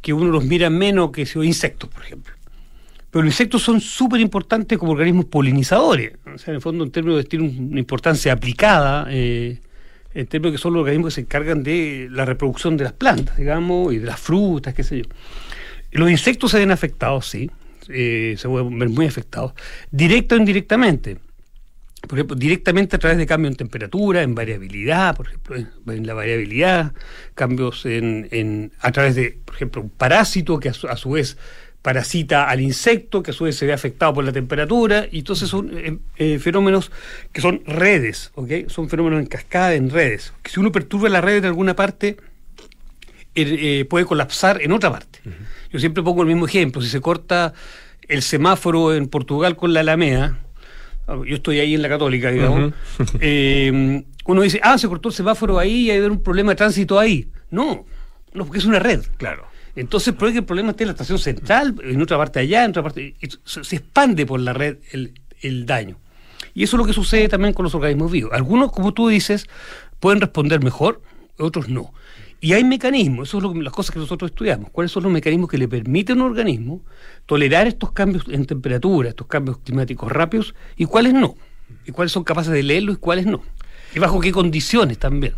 que uno los mira menos que si insectos, por ejemplo. Pero los insectos son súper importantes como organismos polinizadores. O sea, en el fondo, en términos de tienen una importancia aplicada, eh, en términos que son los organismos que se encargan de la reproducción de las plantas, digamos, y de las frutas, qué sé yo. Los insectos se ven afectados, sí, eh, se pueden ver muy afectados, directa o indirectamente. Por ejemplo, directamente a través de cambios en temperatura, en variabilidad, por ejemplo, en, en la variabilidad, cambios en, en- a través de, por ejemplo, un parásito que a su, a su vez parasita al insecto, que a su vez se ve afectado por la temperatura, y entonces son eh, eh, fenómenos que son redes, ¿ok? Son fenómenos en cascada, en redes. Que si uno perturba la red de alguna parte, eh, eh, puede colapsar en otra parte. Yo siempre pongo el mismo ejemplo, si se corta el semáforo en Portugal con la Alameda, yo estoy ahí en la Católica, digamos, (laughs) eh, uno dice, ah, se cortó el semáforo ahí y hay un problema de tránsito ahí. No, no, porque es una red. Claro. Entonces puede que el problema esté en la estación central, en otra parte allá, en otra parte. se expande por la red el, el daño. Y eso es lo que sucede también con los organismos vivos. Algunos, como tú dices, pueden responder mejor, otros no. Y hay mecanismos, eso es lo las cosas que nosotros estudiamos. ¿Cuáles son los mecanismos que le permiten a un organismo tolerar estos cambios en temperatura, estos cambios climáticos rápidos, y cuáles no? Y cuáles son capaces de leerlos y cuáles no. Y bajo qué condiciones también.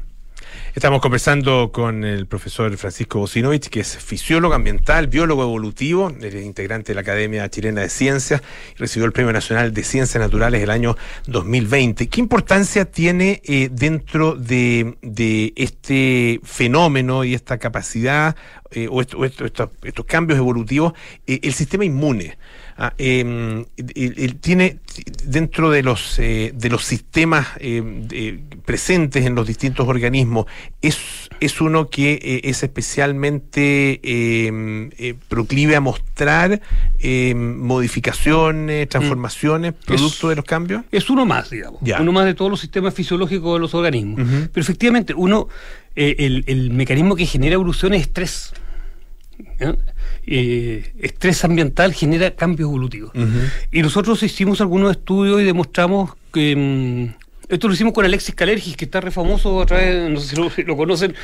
Estamos conversando con el profesor Francisco Bocinovich, que es fisiólogo ambiental, biólogo evolutivo, es integrante de la Academia Chilena de Ciencias recibió el Premio Nacional de Ciencias Naturales el año 2020. ¿Qué importancia tiene eh, dentro de, de este fenómeno y esta capacidad eh, o, esto- esto- estos cambios evolutivos eh, el sistema inmune? Ah, eh, el- tiene dentro de los eh, de los sistemas eh, presentes en los distintos organismos es, es uno que eh, es especialmente eh, proclive a mostrar eh, modificaciones, transformaciones, producto de los cambios. Es uno más, digamos. Ya. Uno más de todos los sistemas fisiológicos de los organismos. Pero efectivamente, uno, el, el mecanismo que genera evolución es estrés. Eh, estrés ambiental genera cambios evolutivos. Y nosotros hicimos algunos estudios y demostramos que. mm, esto lo hicimos con Alexis Calergis, que está re famoso a través, no sé si lo, lo conocen.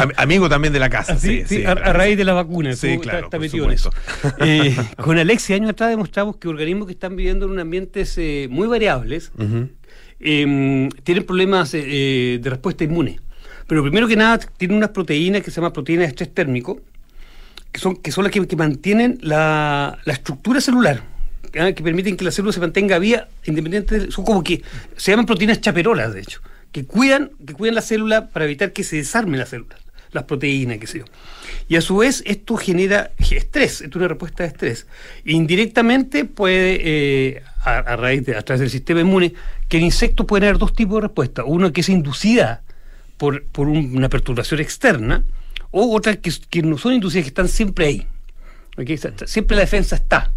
Am- Amigo también de la casa, sí, Sí, sí. a, a raíz de la vacuna. Sí, claro, está, está por metido en eso. supuesto. Eh, (laughs) con Alexis años atrás demostramos que organismos que están viviendo en ambientes eh, muy variables Ujú. eh, tienen problemas eh, de respuesta inmune. Pero primero que nada tienen unas proteínas que se llaman proteínas de estrés térmico, que son, que son las que, que mantienen la, la estructura celular, que permiten que la célula se mantenga viva independiente, de- son como que se llaman proteínas chaperolas, de hecho, que cuidan, que cuidan la célula para evitar que se desarmen las células, las proteínas, qué sé yo. Y a su vez esto genera estrés, esto es una respuesta de estrés. Indirectamente puede, eh, a, raíz de, a través del sistema inmune, que el insecto puede tener dos tipos de respuesta. Una que es inducida por, por un- una perturbación externa, o otras que, no son inducidas, que están siempre ahí. Siempre la defensa está.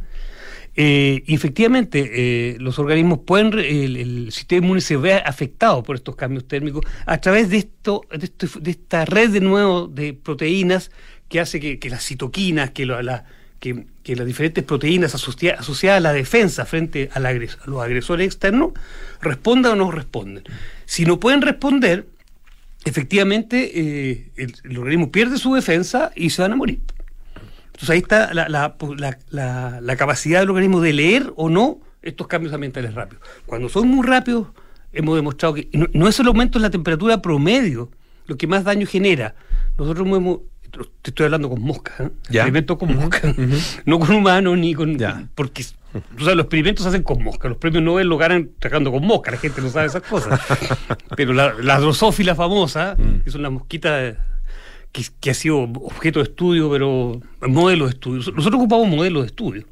Eh, y efectivamente, eh, los organismos pueden, el, sistema inmune se ve afectado por estos cambios térmicos a través de esto, de, esta red de nuevo de proteínas que hace que, las citoquinas, que, las diferentes proteínas asocia- asociadas a la defensa frente agres- a los agresores externos respondan o no responden. Si no pueden responder, efectivamente eh, el, el organismo pierde su defensa y se van a morir. Entonces ahí está la, la- la- la- la capacidad del organismo de leer o no estos cambios ambientales rápidos. Cuando son muy rápidos, hemos demostrado que no, no es el aumento en la temperatura promedio lo que más daño genera. Nosotros hemos, te estoy hablando con moscas, ¿eh? Ya. experimentos con moscas, (laughs) no con humanos ni con... Porque tú sabes, los experimentos se hacen con moscas, los premios Nobel lo ganan trabajando con moscas, la gente no sabe esas cosas. (laughs) Pero la, la drosófila famosa, que son las mosquitas que, que ha sido objeto de estudio, pero modelo de estudio. Nosotros ocupamos modelos de estudio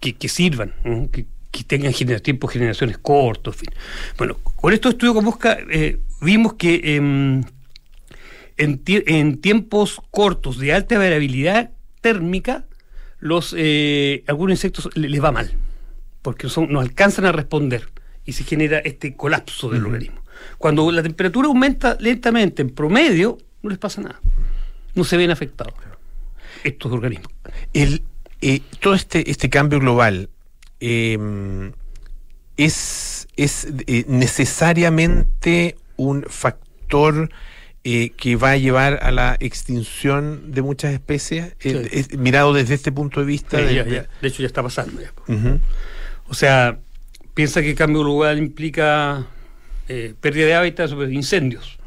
que, que sirvan, ¿no? que, que tengan genera- tiempos de generaciones cortos, en fin. Bueno, con estos estudios con mosca eh, vimos que em, en, tie- en tiempos cortos de alta variabilidad térmica, los eh, algunos insectos le- les va mal, porque son, no alcanzan a responder y se genera este colapso del organismo. Cuando la temperatura aumenta lentamente, en promedio, no les pasa nada. No se ven afectados estos organismos. El, eh, todo este, este cambio global eh, es, es eh, necesariamente un factor eh, que va a llevar a la extinción de muchas especies, Eh, Sí. es- mirado desde este punto de vista. Sí, de- ya- de- ya. De hecho, ya está pasando. ya. O sea, piensa que el cambio global implica eh, pérdida de hábitat sobre incendios.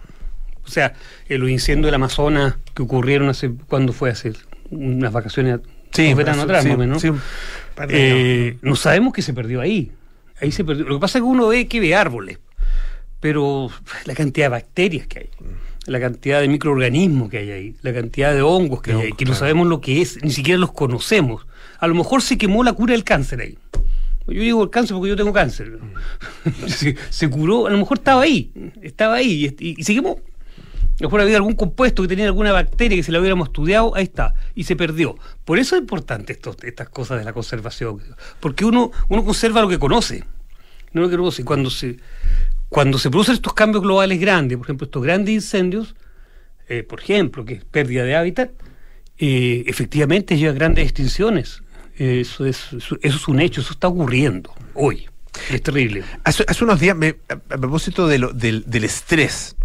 O sea, eh, los incendios del Amazonas que ocurrieron hace, ¿cuándo fue? Hace unas vacaciones, Sí, hace- atrás, sí, más o menos. sí, no sabemos que se perdió ahí. Ahí se perdió. Lo que pasa es que uno ve que ve árboles, pero la cantidad de bacterias que hay, la cantidad de microorganismos que hay ahí, la cantidad de hongos que hay ahí, que no sabemos lo que es, ni siquiera los conocemos. A lo mejor se quemó la cura del cáncer ahí. Yo digo el cáncer porque yo tengo cáncer. (laughs) se, se curó, a lo mejor estaba ahí, estaba ahí y, y- y se quemó. A lo mejor había algún compuesto que tenía alguna bacteria que si la hubiéramos estudiado, ahí está, y se perdió. Por eso es importante esto- estas cosas de la conservación, porque uno, uno conserva lo que conoce, no lo que conoce. Cuando se, cuando se producen estos cambios globales grandes, por ejemplo, estos grandes incendios, eh, por ejemplo, que es pérdida de hábitat, eh, efectivamente lleva grandes extinciones. Eso es, eso, es un hecho, eso está ocurriendo hoy. Es terrible. Hace, hace unos días, me- a, propósito de lo- del, del estrés,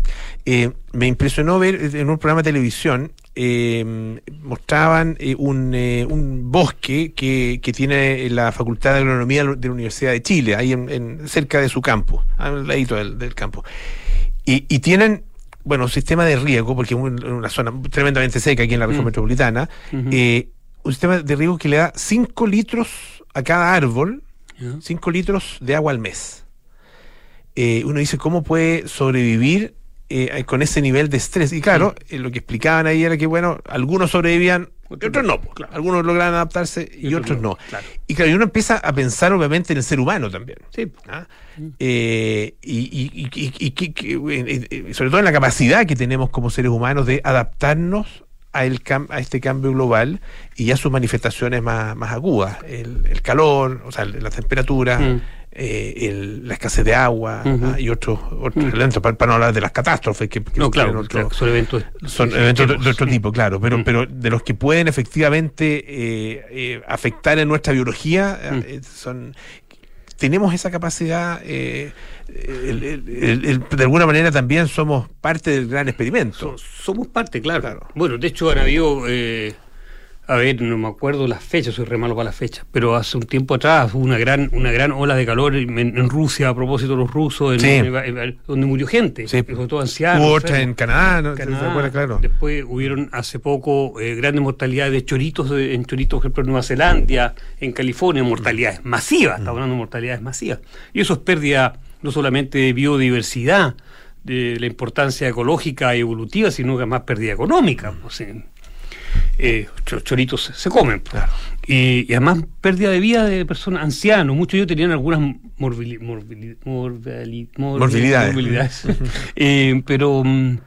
eh, me impresionó ver en un programa de televisión, eh, mostraban eh, un, eh, un bosque que, que tiene la Facultad de Agronomía de la Universidad de Chile, ahí en, en- cerca de su campo, al ladito del, del campo. Y, y tienen, bueno, un sistema de riego, porque es un- una zona tremendamente seca aquí en la región Mm. metropolitana, eh, un sistema de riego que le da 5 litros a cada árbol, 5 litros de agua al mes. Eh, uno dice, ¿cómo puede sobrevivir eh, con ese nivel de estrés? Y claro, eh, lo que explicaban ahí era que, bueno, algunos sobrevivían, y otros no. Algunos lograban adaptarse y, otros no. Y claro, y uno empieza a pensar obviamente en el ser humano también. ¿ah? Eh, y, y- eh, sobre todo en la capacidad que tenemos como seres humanos de adaptarnos a, el cam- a este cambio global y a sus manifestaciones más, más agudas. El, el calor, o sea, la temperatura, Mm. Eh, el- la escasez de agua ah, y otros otros elementos, para, para no hablar de las catástrofes que, que No, claro, otro- claro, son eventos. son eventos de, otro tipo, claro, pero, pero de los que pueden efectivamente eh, eh, afectar en nuestra biología, Mm. eh, son tenemos esa capacidad, eh, el- el- el- el- de alguna manera también somos parte del gran experimento. Somos parte, claro. Bueno, de hecho han habido, eh, a ver, no me acuerdo las fechas, soy re malo para las fechas, pero hace un tiempo atrás hubo una gran, una gran ola de calor en, en Rusia a propósito de los rusos, en- Sí. en- en- donde murió gente, sobre todo ancianos. Hubo otra enfermos. en Canadá, ¿no? ¿Se Canadá. acuerda? Claro. Después hubieron hace poco eh, grandes mortalidades de choritos, de- en choritos, por ejemplo, en Nueva Zelanda, en California, mortalidades masivas, estamos hablando de mortalidades masivas. Y eso es pérdida no solamente de biodiversidad, de la importancia ecológica y evolutiva, sino que además pérdida económica. pues, eh, eh, cho- choritos se, comen. pues. Y, y además pérdida de vida de personas ancianos. Muchos de ellos tenían algunas morbili- morbili- morbili- morbi- Morbilidades. morbilidades. (laughs) Eh, pero mm,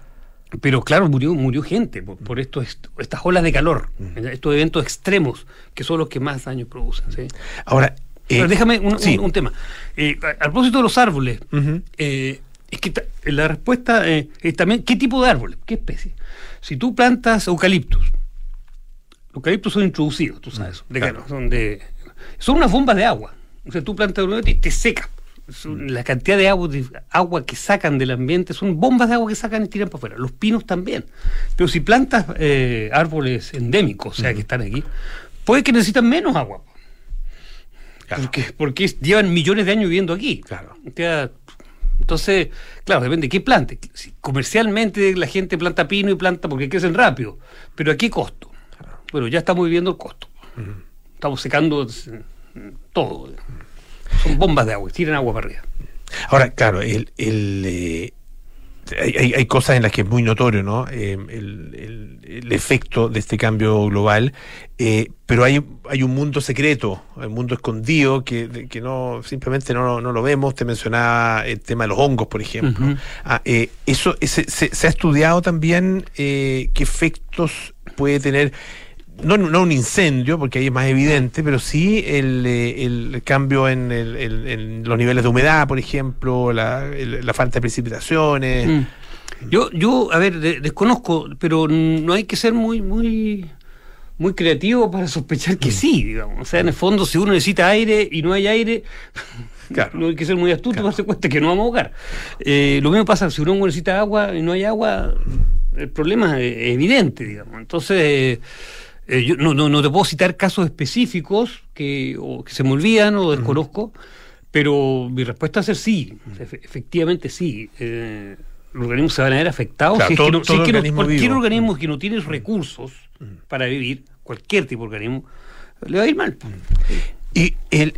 pero claro, murió murió gente por, por estas olas de calor, estos eventos extremos que son los que más daño producen. ¿sí? Ahora, Pero eh, déjame un, sí. un- un tema. Eh, a, a propósito de los árboles, eh, es que la respuesta es también qué tipo de árbol, qué especie. Si tú plantas eucaliptus, los eucaliptus son introducidos, tú sabes, de claro. son de son unas bombas de agua. O sea, tú plantas eucaliptus y te seca. Son- La cantidad de agua, de agua que sacan del ambiente son bombas de agua que sacan y tiran para afuera. Los pinos también. Pero si plantas eh, árboles endémicos, o sea, que están aquí, puede que necesitan menos agua. Porque, porque llevan millones de años viviendo aquí. O sea, entonces, claro, depende de qué plante. Si comercialmente la gente planta pino y planta porque crecen rápido, pero ¿a qué costo? Bueno, ya estamos viviendo el costo. Estamos secando todo. Son bombas de agua, tiran agua para arriba. Ahora, claro, el, el, eh, hay, hay- cosas en las que es muy notorio, ¿no? Eh, el, el- el efecto de este cambio global, eh, pero hay, hay un mundo secreto, un mundo escondido que, que no simplemente no, no lo vemos. Te mencionaba el tema de los hongos, por ejemplo. Ah, eso ese- se, se ha estudiado también qué efectos puede tener. No, no un incendio, porque ahí es más evidente, pero sí el, eh, el cambio en, el- el- en los niveles de humedad, por ejemplo, la, el- la falta de precipitaciones. Mm. Yo, yo, a ver, de- desconozco, pero no hay que ser muy, muy, muy creativo para sospechar que sí, digamos. O sea, en el fondo, si uno necesita aire y no hay aire, (laughs) no hay que ser muy astuto para darse cuenta que no vamos a ahogar. Eh, lo mismo pasa si uno necesita agua y no hay agua, el problema es evidente, digamos. Entonces, eh, yo no, no, no te puedo citar casos específicos que, o que se me olvidan o desconozco, pero mi respuesta es sí, Efe- efectivamente sí. Eh, los organismos se van a ver afectados Claro, si es que no- si todo es que no- organismo cualquier vivo. organismo que no tiene recursos para vivir, cualquier tipo de organismo, le va a ir mal. Y el,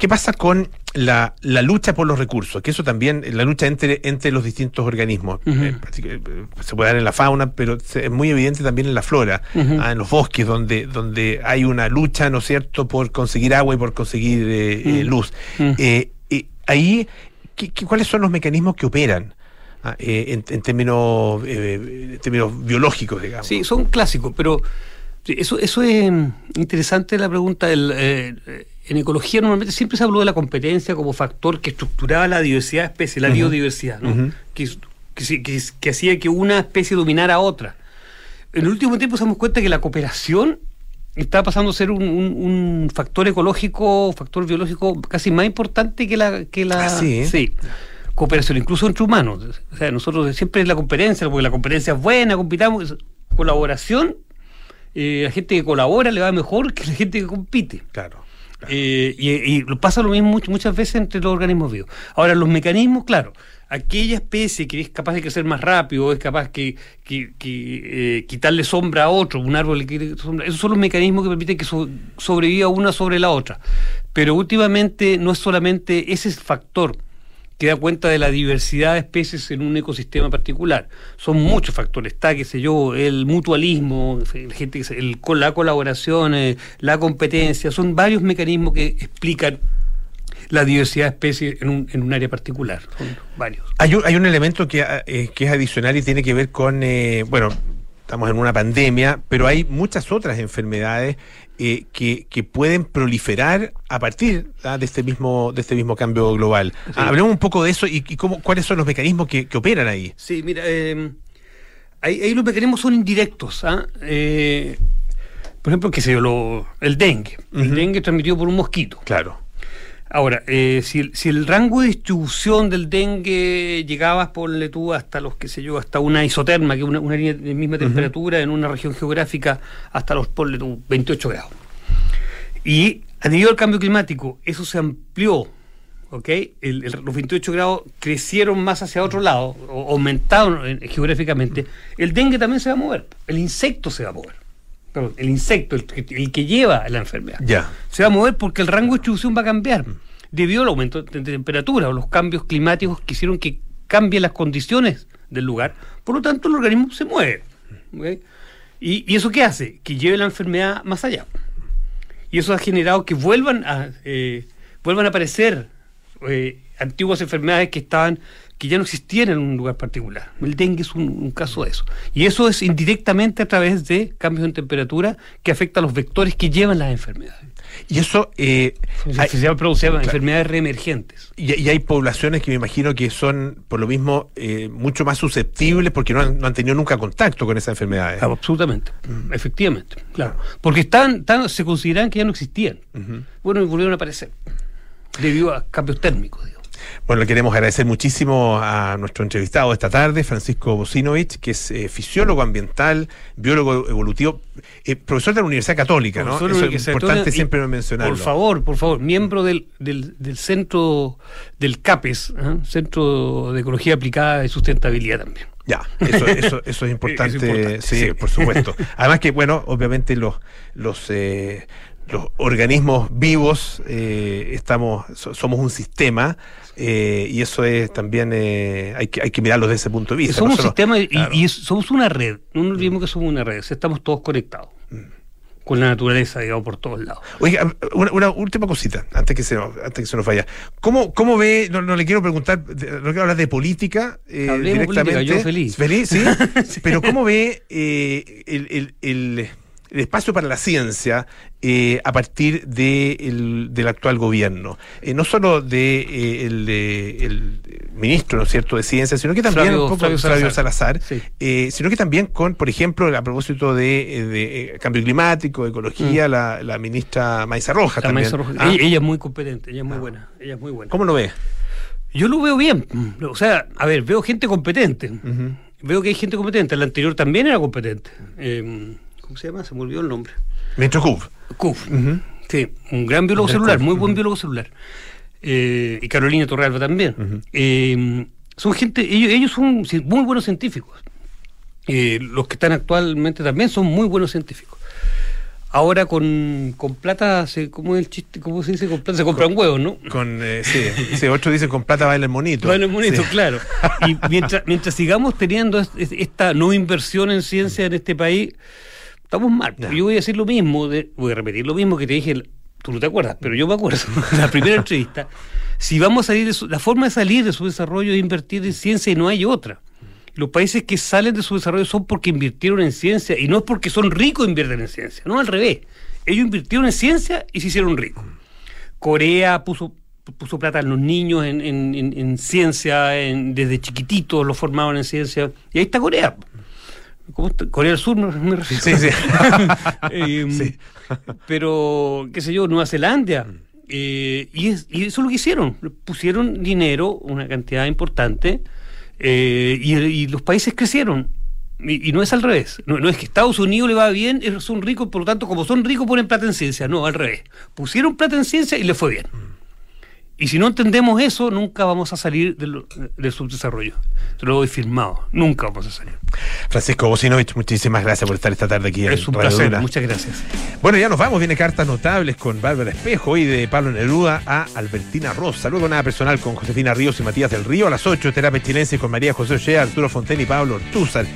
¿qué pasa con la, la lucha por los recursos? Que eso también, la lucha entre, entre los distintos organismos. Eh, eh, se puede dar en la fauna, pero es muy evidente también en la flora, ah, en los bosques, donde, donde hay una lucha, ¿no es cierto?, por conseguir agua y por conseguir eh, Mm. luz. Mm. Ahí, ¿qué- qué- ¿cuáles son los mecanismos que operan? ah, en, en términos eh, en términos biológicos, digamos. Sí, son clásicos, pero eso, eso es mm, interesante la pregunta. El, eh, en ecología normalmente siempre se habló de la competencia como factor que estructuraba la diversidad de especies, la biodiversidad, ¿no? Que, que, sí- que, que hacía que una especie dominara a otra. En el último tiempo nos damos cuenta que la cooperación está pasando a ser un, un- un factor ecológico, factor biológico casi más importante que la... Que la Ah, sí, ¿eh? cooperación, incluso entre humanos. O sea, nosotros siempre es la competencia, porque la competencia es buena, compitamos, colaboración, eh, la gente que colabora le va mejor que la gente que compite. Claro. Eh, y, y pasa lo mismo much- muchas veces entre los organismos vivos. Ahora, los mecanismos, claro, aquella especie que es capaz de crecer más rápido, es capaz que, eh, quitarle sombra a otro, un árbol le quita sombra, esos son los mecanismos que permiten que so- sobreviva una sobre la otra. Pero últimamente no es solamente ese factor que da cuenta de la diversidad de especies en un ecosistema particular. Son muchos factores. Está, qué sé yo, el mutualismo, el gente, el, la colaboración, eh, la competencia. Son varios mecanismos que explican la diversidad de especies en un, en un área particular. Varios. Hay un, hay un elemento que, eh, que es adicional y tiene que ver con, eh, bueno, estamos en una pandemia, pero hay muchas otras enfermedades eh, que, que pueden proliferar a partir ah, de este mismo de este mismo cambio global. Ah, hablemos un poco de eso y, y cómo, cuáles son los mecanismos que, que operan ahí. Sí, mira, eh, ahí, ahí los mecanismos son indirectos. ¿ah? Eh, por ejemplo, qué sé yo, lo- el dengue. El dengue transmitido por un mosquito. Claro. Ahora, eh, si, el, si el rango de distribución del dengue llegaba, ponle tú, hasta los, qué sé yo, hasta una isoterma, que es una, una línea de misma temperatura en una región geográfica, hasta los, ponle tú, 28 grados. Y debido al cambio climático, eso se amplió, ¿ok? El- el- los 28 grados crecieron más hacia otro lado, o aumentaron eh, geográficamente. El dengue también se va a mover, el insecto se va a mover. Perdón, el insecto, el, que- el que lleva la enfermedad Ya. se va a mover porque el rango de distribución va a cambiar debido al aumento de temperatura o los cambios climáticos que hicieron que cambien las condiciones del lugar. Por lo tanto, el organismo se mueve. ¿ok? ¿Y, y eso qué hace? Que lleve la enfermedad más allá. Y eso ha generado que vuelvan a, eh, vuelvan a aparecer eh, antiguas enfermedades que estaban que ya no existían en un lugar particular. El dengue es un, un caso de eso. Y eso es indirectamente a través de cambios en temperatura que afectan a los vectores que llevan las enfermedades. Y eso... eh, Se, hay- se llama producir Claro. enfermedades reemergentes. Y, y hay poblaciones que me imagino que son, por lo mismo, eh, mucho más susceptibles porque no han, no han tenido nunca contacto con esas enfermedades. Ah, Absolutamente, efectivamente, claro. Porque están, están- se consideran que ya no existían. Bueno, y volvieron a aparecer debido a cambios térmicos. digamos. Bueno, le queremos agradecer muchísimo a nuestro entrevistado esta tarde, Francisco Bocinovich, que es eh, fisiólogo ambiental, biólogo evolutivo, eh, profesor de la Universidad Católica, ¿no? Profesor Eso es importante siempre mencionarlo. Por favor, por favor, miembro del, del, del centro del CAPES, ¿ah? Centro de Ecología Aplicada y Sustentabilidad también. Ya, eso, eso, eso es (laughs) importante, Es importante, sí, sí. por supuesto. Además que, bueno, obviamente los, los, eh, los organismos vivos eh, estamos, so- somos un sistema eh, y eso es también, eh, hay, que, hay que mirarlo desde ese punto de vista. somos un sistema y, claro. y somos una red. No nos olvidemos que somos una red. estamos todos conectados con la naturaleza, digamos, por todos lados. Oiga, una, una última cosita, antes que se nos, antes que se nos vaya. ¿Cómo, cómo ve, no, no le quiero preguntar, no quiero hablar de política eh, directamente. política, yo feliz. ¿Feliz? (laughs) Sí. Pero ¿cómo ve eh, el, el- el- el espacio para la ciencia eh, a partir de el- del actual gobierno? Eh, no solo de, eh, el, el ministro, ¿no es cierto?, de ciencia, sino que también Flavio- un poco Flavio Salazar. Salazar, sino que también con, por ejemplo, a propósito de, de, cambio climático, ecología, la, la ministra Maiza Roja Mm. La también. maestra Roja- Ah, ella, ella es muy competente, ella es muy buena, ella es muy buena. ¿Cómo lo ve? Yo lo veo bien. O sea, a ver, veo gente competente. Veo que hay gente competente. El anterior también era competente. Eh, ¿Cómo se llama? Se me olvidó el nombre. Ministro Cub. Cuf. Sí, un gran biólogo celular, muy buen biólogo celular. Eh, y Carolina Torrealba también. Eh, son gente, ellos, ellos son muy buenos científicos. Eh, los que están actualmente también son muy buenos científicos. ahora con, con plata, se, ¿cómo es el chiste? ¿Cómo se dice? Con plata se compran huevos, ¿no? Con, eh, sí, sí, otro dice con plata baila el monito. Baila el monito, Sí. claro. Y (laughs) mientras, mientras sigamos teniendo es- es- esta no inversión en ciencia en este país, estamos mal. Ya. Yo voy a decir lo mismo, de- voy a repetir lo mismo que te dije, tú no te acuerdas, pero yo me acuerdo, (laughs) la primera entrevista. Si vamos a salir de su- la forma de salir de su desarrollo es invertir en ciencia y no hay otra. Los países que salen de su desarrollo son porque invirtieron en ciencia y no es porque son ricos invierten en ciencia, no al revés. Ellos invirtieron en ciencia y se hicieron ricos. Corea puso, puso plata en los niños en, en- en- en ciencia, en- desde chiquititos los formaban en ciencia. Y ahí está Corea. Corea del Sur me, me refiero. Sí, sí. (laughs) Eh, (laughs) Sí. Pero, qué sé yo, Nueva Zelanda. eh, y, es- y eso es lo que hicieron. Pusieron dinero, una cantidad importante, eh, y, y los países crecieron. Y, y no es al revés. No, no es que Estados Unidos le va bien, son ricos, por lo tanto, como son ricos, ponen plata en ciencia. No, al revés. Pusieron plata en ciencia y les fue bien. Y si no entendemos eso, nunca vamos a salir del, del subdesarrollo. Te lo doy firmado. Nunca vamos a salir. Francisco Bocinovich, muchísimas gracias por estar esta tarde aquí en Es un placer. Muchas gracias. Bueno, ya nos vamos. Viene cartas notables con Bárbara Espejo y de Pablo Neruda a Albertina Rosa. Luego nada personal con Josefina Ríos y Matías del Río. A las 8, terapia chilense con María José Ochea, Arturo Fonten y Pablo Ortúzar.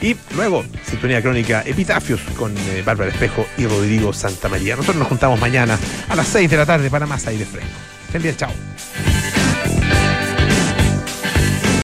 Y luego, sintonía crónica Epitafios con eh, Bárbara Espejo y Rodrigo Santamaría. Nosotros nos juntamos mañana a las 6 de la tarde para más aire fresco. Feliz día, chao.